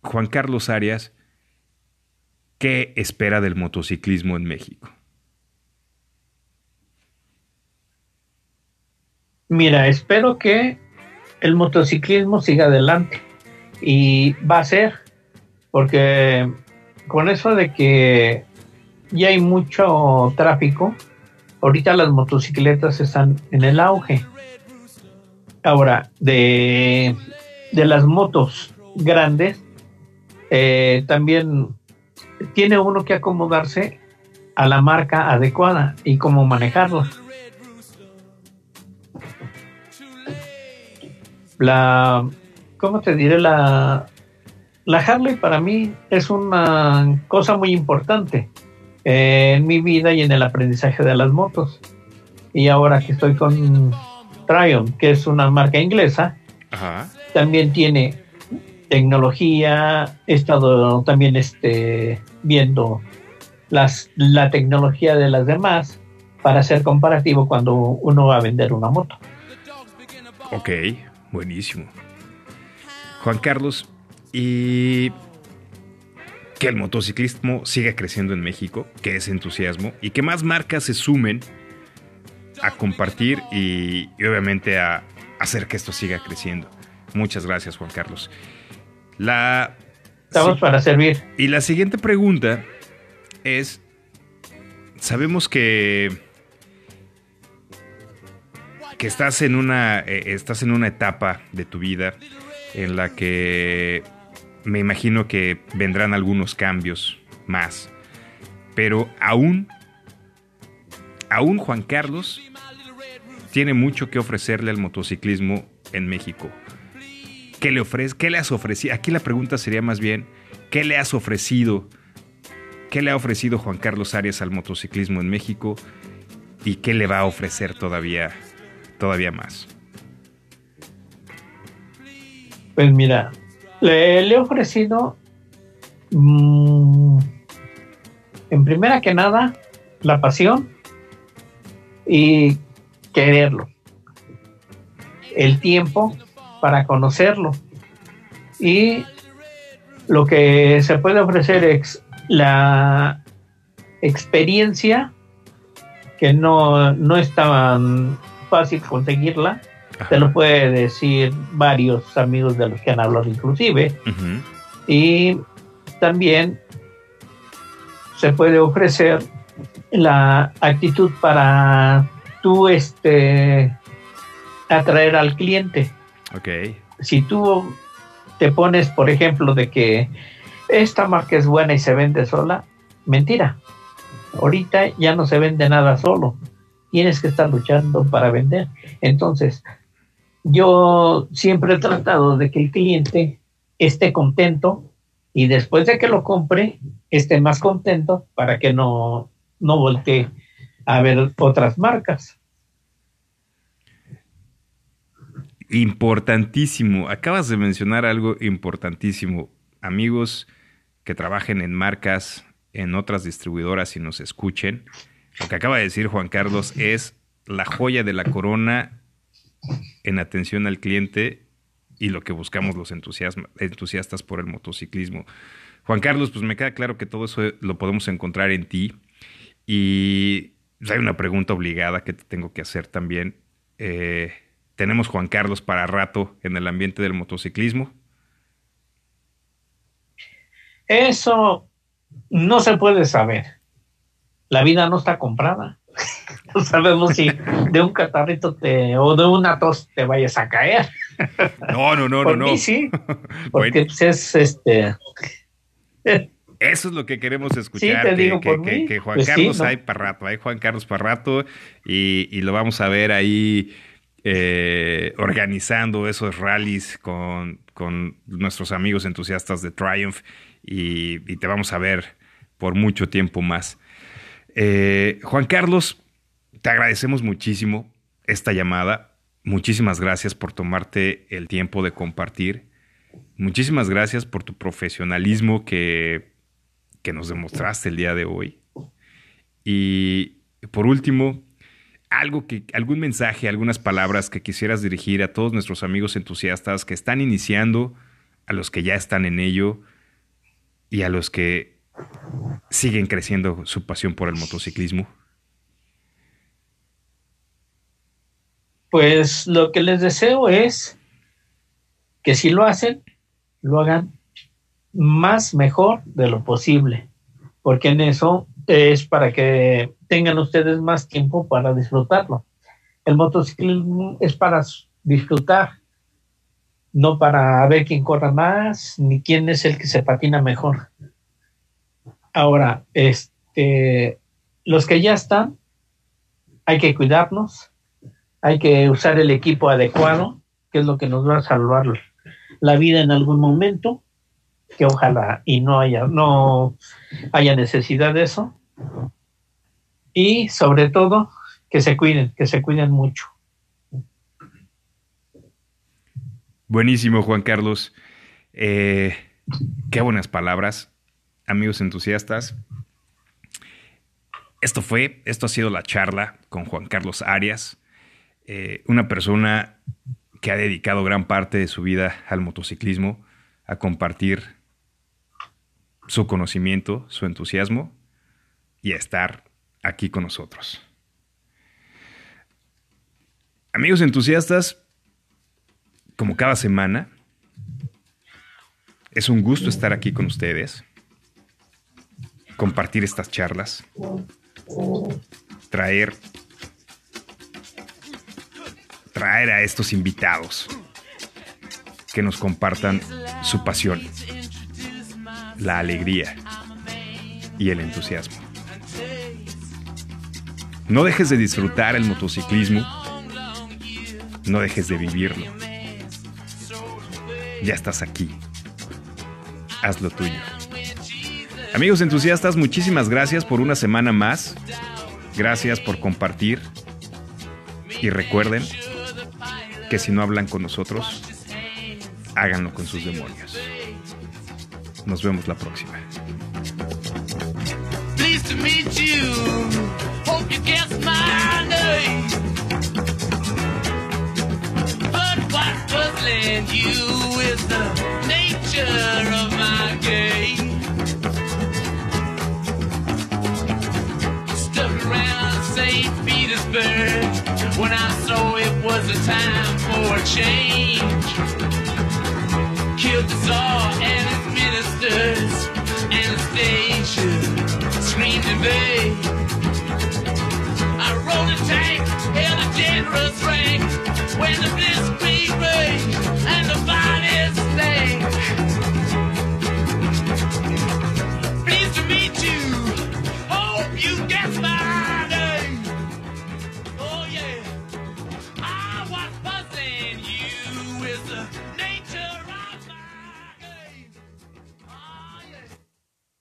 [SPEAKER 1] Juan Carlos Arias, ¿qué espera del motociclismo en México?
[SPEAKER 2] Mira, espero que el motociclismo siga adelante y va a ser, porque con eso de que ya hay mucho tráfico, ahorita las motocicletas están en el auge. Ahora, de, de las motos grandes, eh, también tiene uno que acomodarse a la marca adecuada y cómo manejarla. La, ¿cómo te diré? La, la Harley para mí es una cosa muy importante eh, en mi vida y en el aprendizaje de las motos. Y ahora que estoy con Triumph, que es una marca inglesa,
[SPEAKER 1] Ajá.
[SPEAKER 2] también tiene tecnología. He estado también este, viendo las, la tecnología de las demás para hacer comparativo cuando uno va a vender una moto.
[SPEAKER 1] Ok, buenísimo. Juan Carlos, y que el motociclismo siga creciendo en México, que es entusiasmo, y que más marcas se sumen a compartir y, y obviamente a hacer que esto siga creciendo. Muchas gracias, Juan Carlos. La,
[SPEAKER 2] Estamos
[SPEAKER 1] sí,
[SPEAKER 2] para servir.
[SPEAKER 1] y la siguiente pregunta es, sabemos que que estás en una eh, estás en una etapa de tu vida en la que me imagino que vendrán algunos cambios más. Pero aún aún Juan Carlos tiene mucho que ofrecerle al motociclismo en México. ¿Qué le? ¿Qué le has ofrecido? Aquí la pregunta sería más bien, ¿qué le has ofrecido? ¿Qué le ha ofrecido Juan Carlos Arias al motociclismo en México? ¿Y qué le va a ofrecer todavía, todavía más?
[SPEAKER 2] Pues mira, le, he ofrecido, mm, en primera que nada, la pasión y quererlo. El tiempo para conocerlo. Y lo que se puede ofrecer es la experiencia, que no, no es tan fácil conseguirla. Te lo puede decir varios amigos de los que han hablado inclusive. Y también se puede ofrecer la actitud para tú este atraer al cliente. Si tú te pones, por ejemplo, de que esta marca es buena y se vende sola, mentira. Ahorita ya no se vende nada solo. Tienes que estar luchando para vender. Entonces, yo siempre he tratado de que el cliente esté contento y después de que lo compre, esté más contento para que no, no voltee a ver otras marcas.
[SPEAKER 1] Importantísimo. Acabas de mencionar algo importantísimo. Amigos que trabajen en marcas, en otras distribuidoras y nos escuchen. Lo que acaba de decir Juan Carlos es la joya de la corona en atención al cliente y lo que buscamos los entusiastas por el motociclismo. Juan Carlos, pues me queda claro que todo eso lo podemos encontrar en ti. Y pues, hay una pregunta obligada que te tengo que hacer también. Eh, ¿Tenemos Juan Carlos para rato en el ambiente del motociclismo?
[SPEAKER 2] Eso no se puede saber. La vida no está comprada. No sabemos si de un catarrito te, o de una tos te vayas a caer.
[SPEAKER 1] No, no, no,
[SPEAKER 2] Por
[SPEAKER 1] no, no.
[SPEAKER 2] mí sí,
[SPEAKER 1] Bueno,
[SPEAKER 2] porque pues, es este
[SPEAKER 1] Eso es lo que queremos escuchar.
[SPEAKER 2] te
[SPEAKER 1] que,
[SPEAKER 2] digo
[SPEAKER 1] que-
[SPEAKER 2] por
[SPEAKER 1] que-
[SPEAKER 2] mí.
[SPEAKER 1] que Juan
[SPEAKER 2] Pues sí,
[SPEAKER 1] Carlos
[SPEAKER 2] ¿no?
[SPEAKER 1] hay para rato, hay Juan Carlos para rato y, y lo vamos a ver ahí eh, organizando esos rallies con, con nuestros amigos entusiastas de Triumph y, y te vamos a ver por mucho tiempo más. Eh, Juan Carlos, te agradecemos muchísimo esta llamada. Muchísimas gracias por tomarte el tiempo de compartir. Muchísimas gracias por tu profesionalismo que, que nos demostraste el día de hoy. Y por último, algo que, algún mensaje, algunas palabras que quisieras dirigir a todos nuestros amigos entusiastas que están iniciando, a los que ya están en ello y a los que siguen creciendo su pasión por el motociclismo.
[SPEAKER 2] Pues lo que les deseo es que si lo hacen, lo hagan más mejor de lo posible, porque en eso es para que tengan ustedes más tiempo para disfrutarlo. El motociclismo es para disfrutar, no para ver quién corra más, ni quién es el que se patina mejor. Ahora, este, los que ya están, hay que cuidarnos, hay que usar el equipo adecuado, que es lo que nos va a salvar la vida en algún momento, que ojalá y no haya, no haya necesidad de eso. Y sobre todo, que se cuiden, que se cuiden mucho.
[SPEAKER 1] Buenísimo, Juan Carlos. Eh, qué buenas palabras, amigos entusiastas. Esto fue, esto ha sido la charla con Juan Carlos Arias, eh, una persona que ha dedicado gran parte de su vida al motociclismo, a compartir su conocimiento, su entusiasmo y a estar aquí con nosotros. Amigos entusiastas, como cada semana, es un gusto estar aquí con ustedes, compartir estas charlas, traer, traer a estos invitados que nos compartan su pasión, la alegría y el entusiasmo. No dejes de disfrutar el motociclismo, no dejes de vivirlo. Ya estás aquí. Haz lo tuyo. Amigos entusiastas, muchísimas gracias por una semana más. Gracias por compartir. Y recuerden que si no hablan con nosotros, háganlo con sus demonios. Nos vemos la próxima.
[SPEAKER 5] You is the nature of my game. whispered when I saw it was a time for a change. Killed the Tsar and his ministers, Anastasia screamed in vain. I rode a tank, held a generous rank, when the blitzkrieg raged and the bodies stank.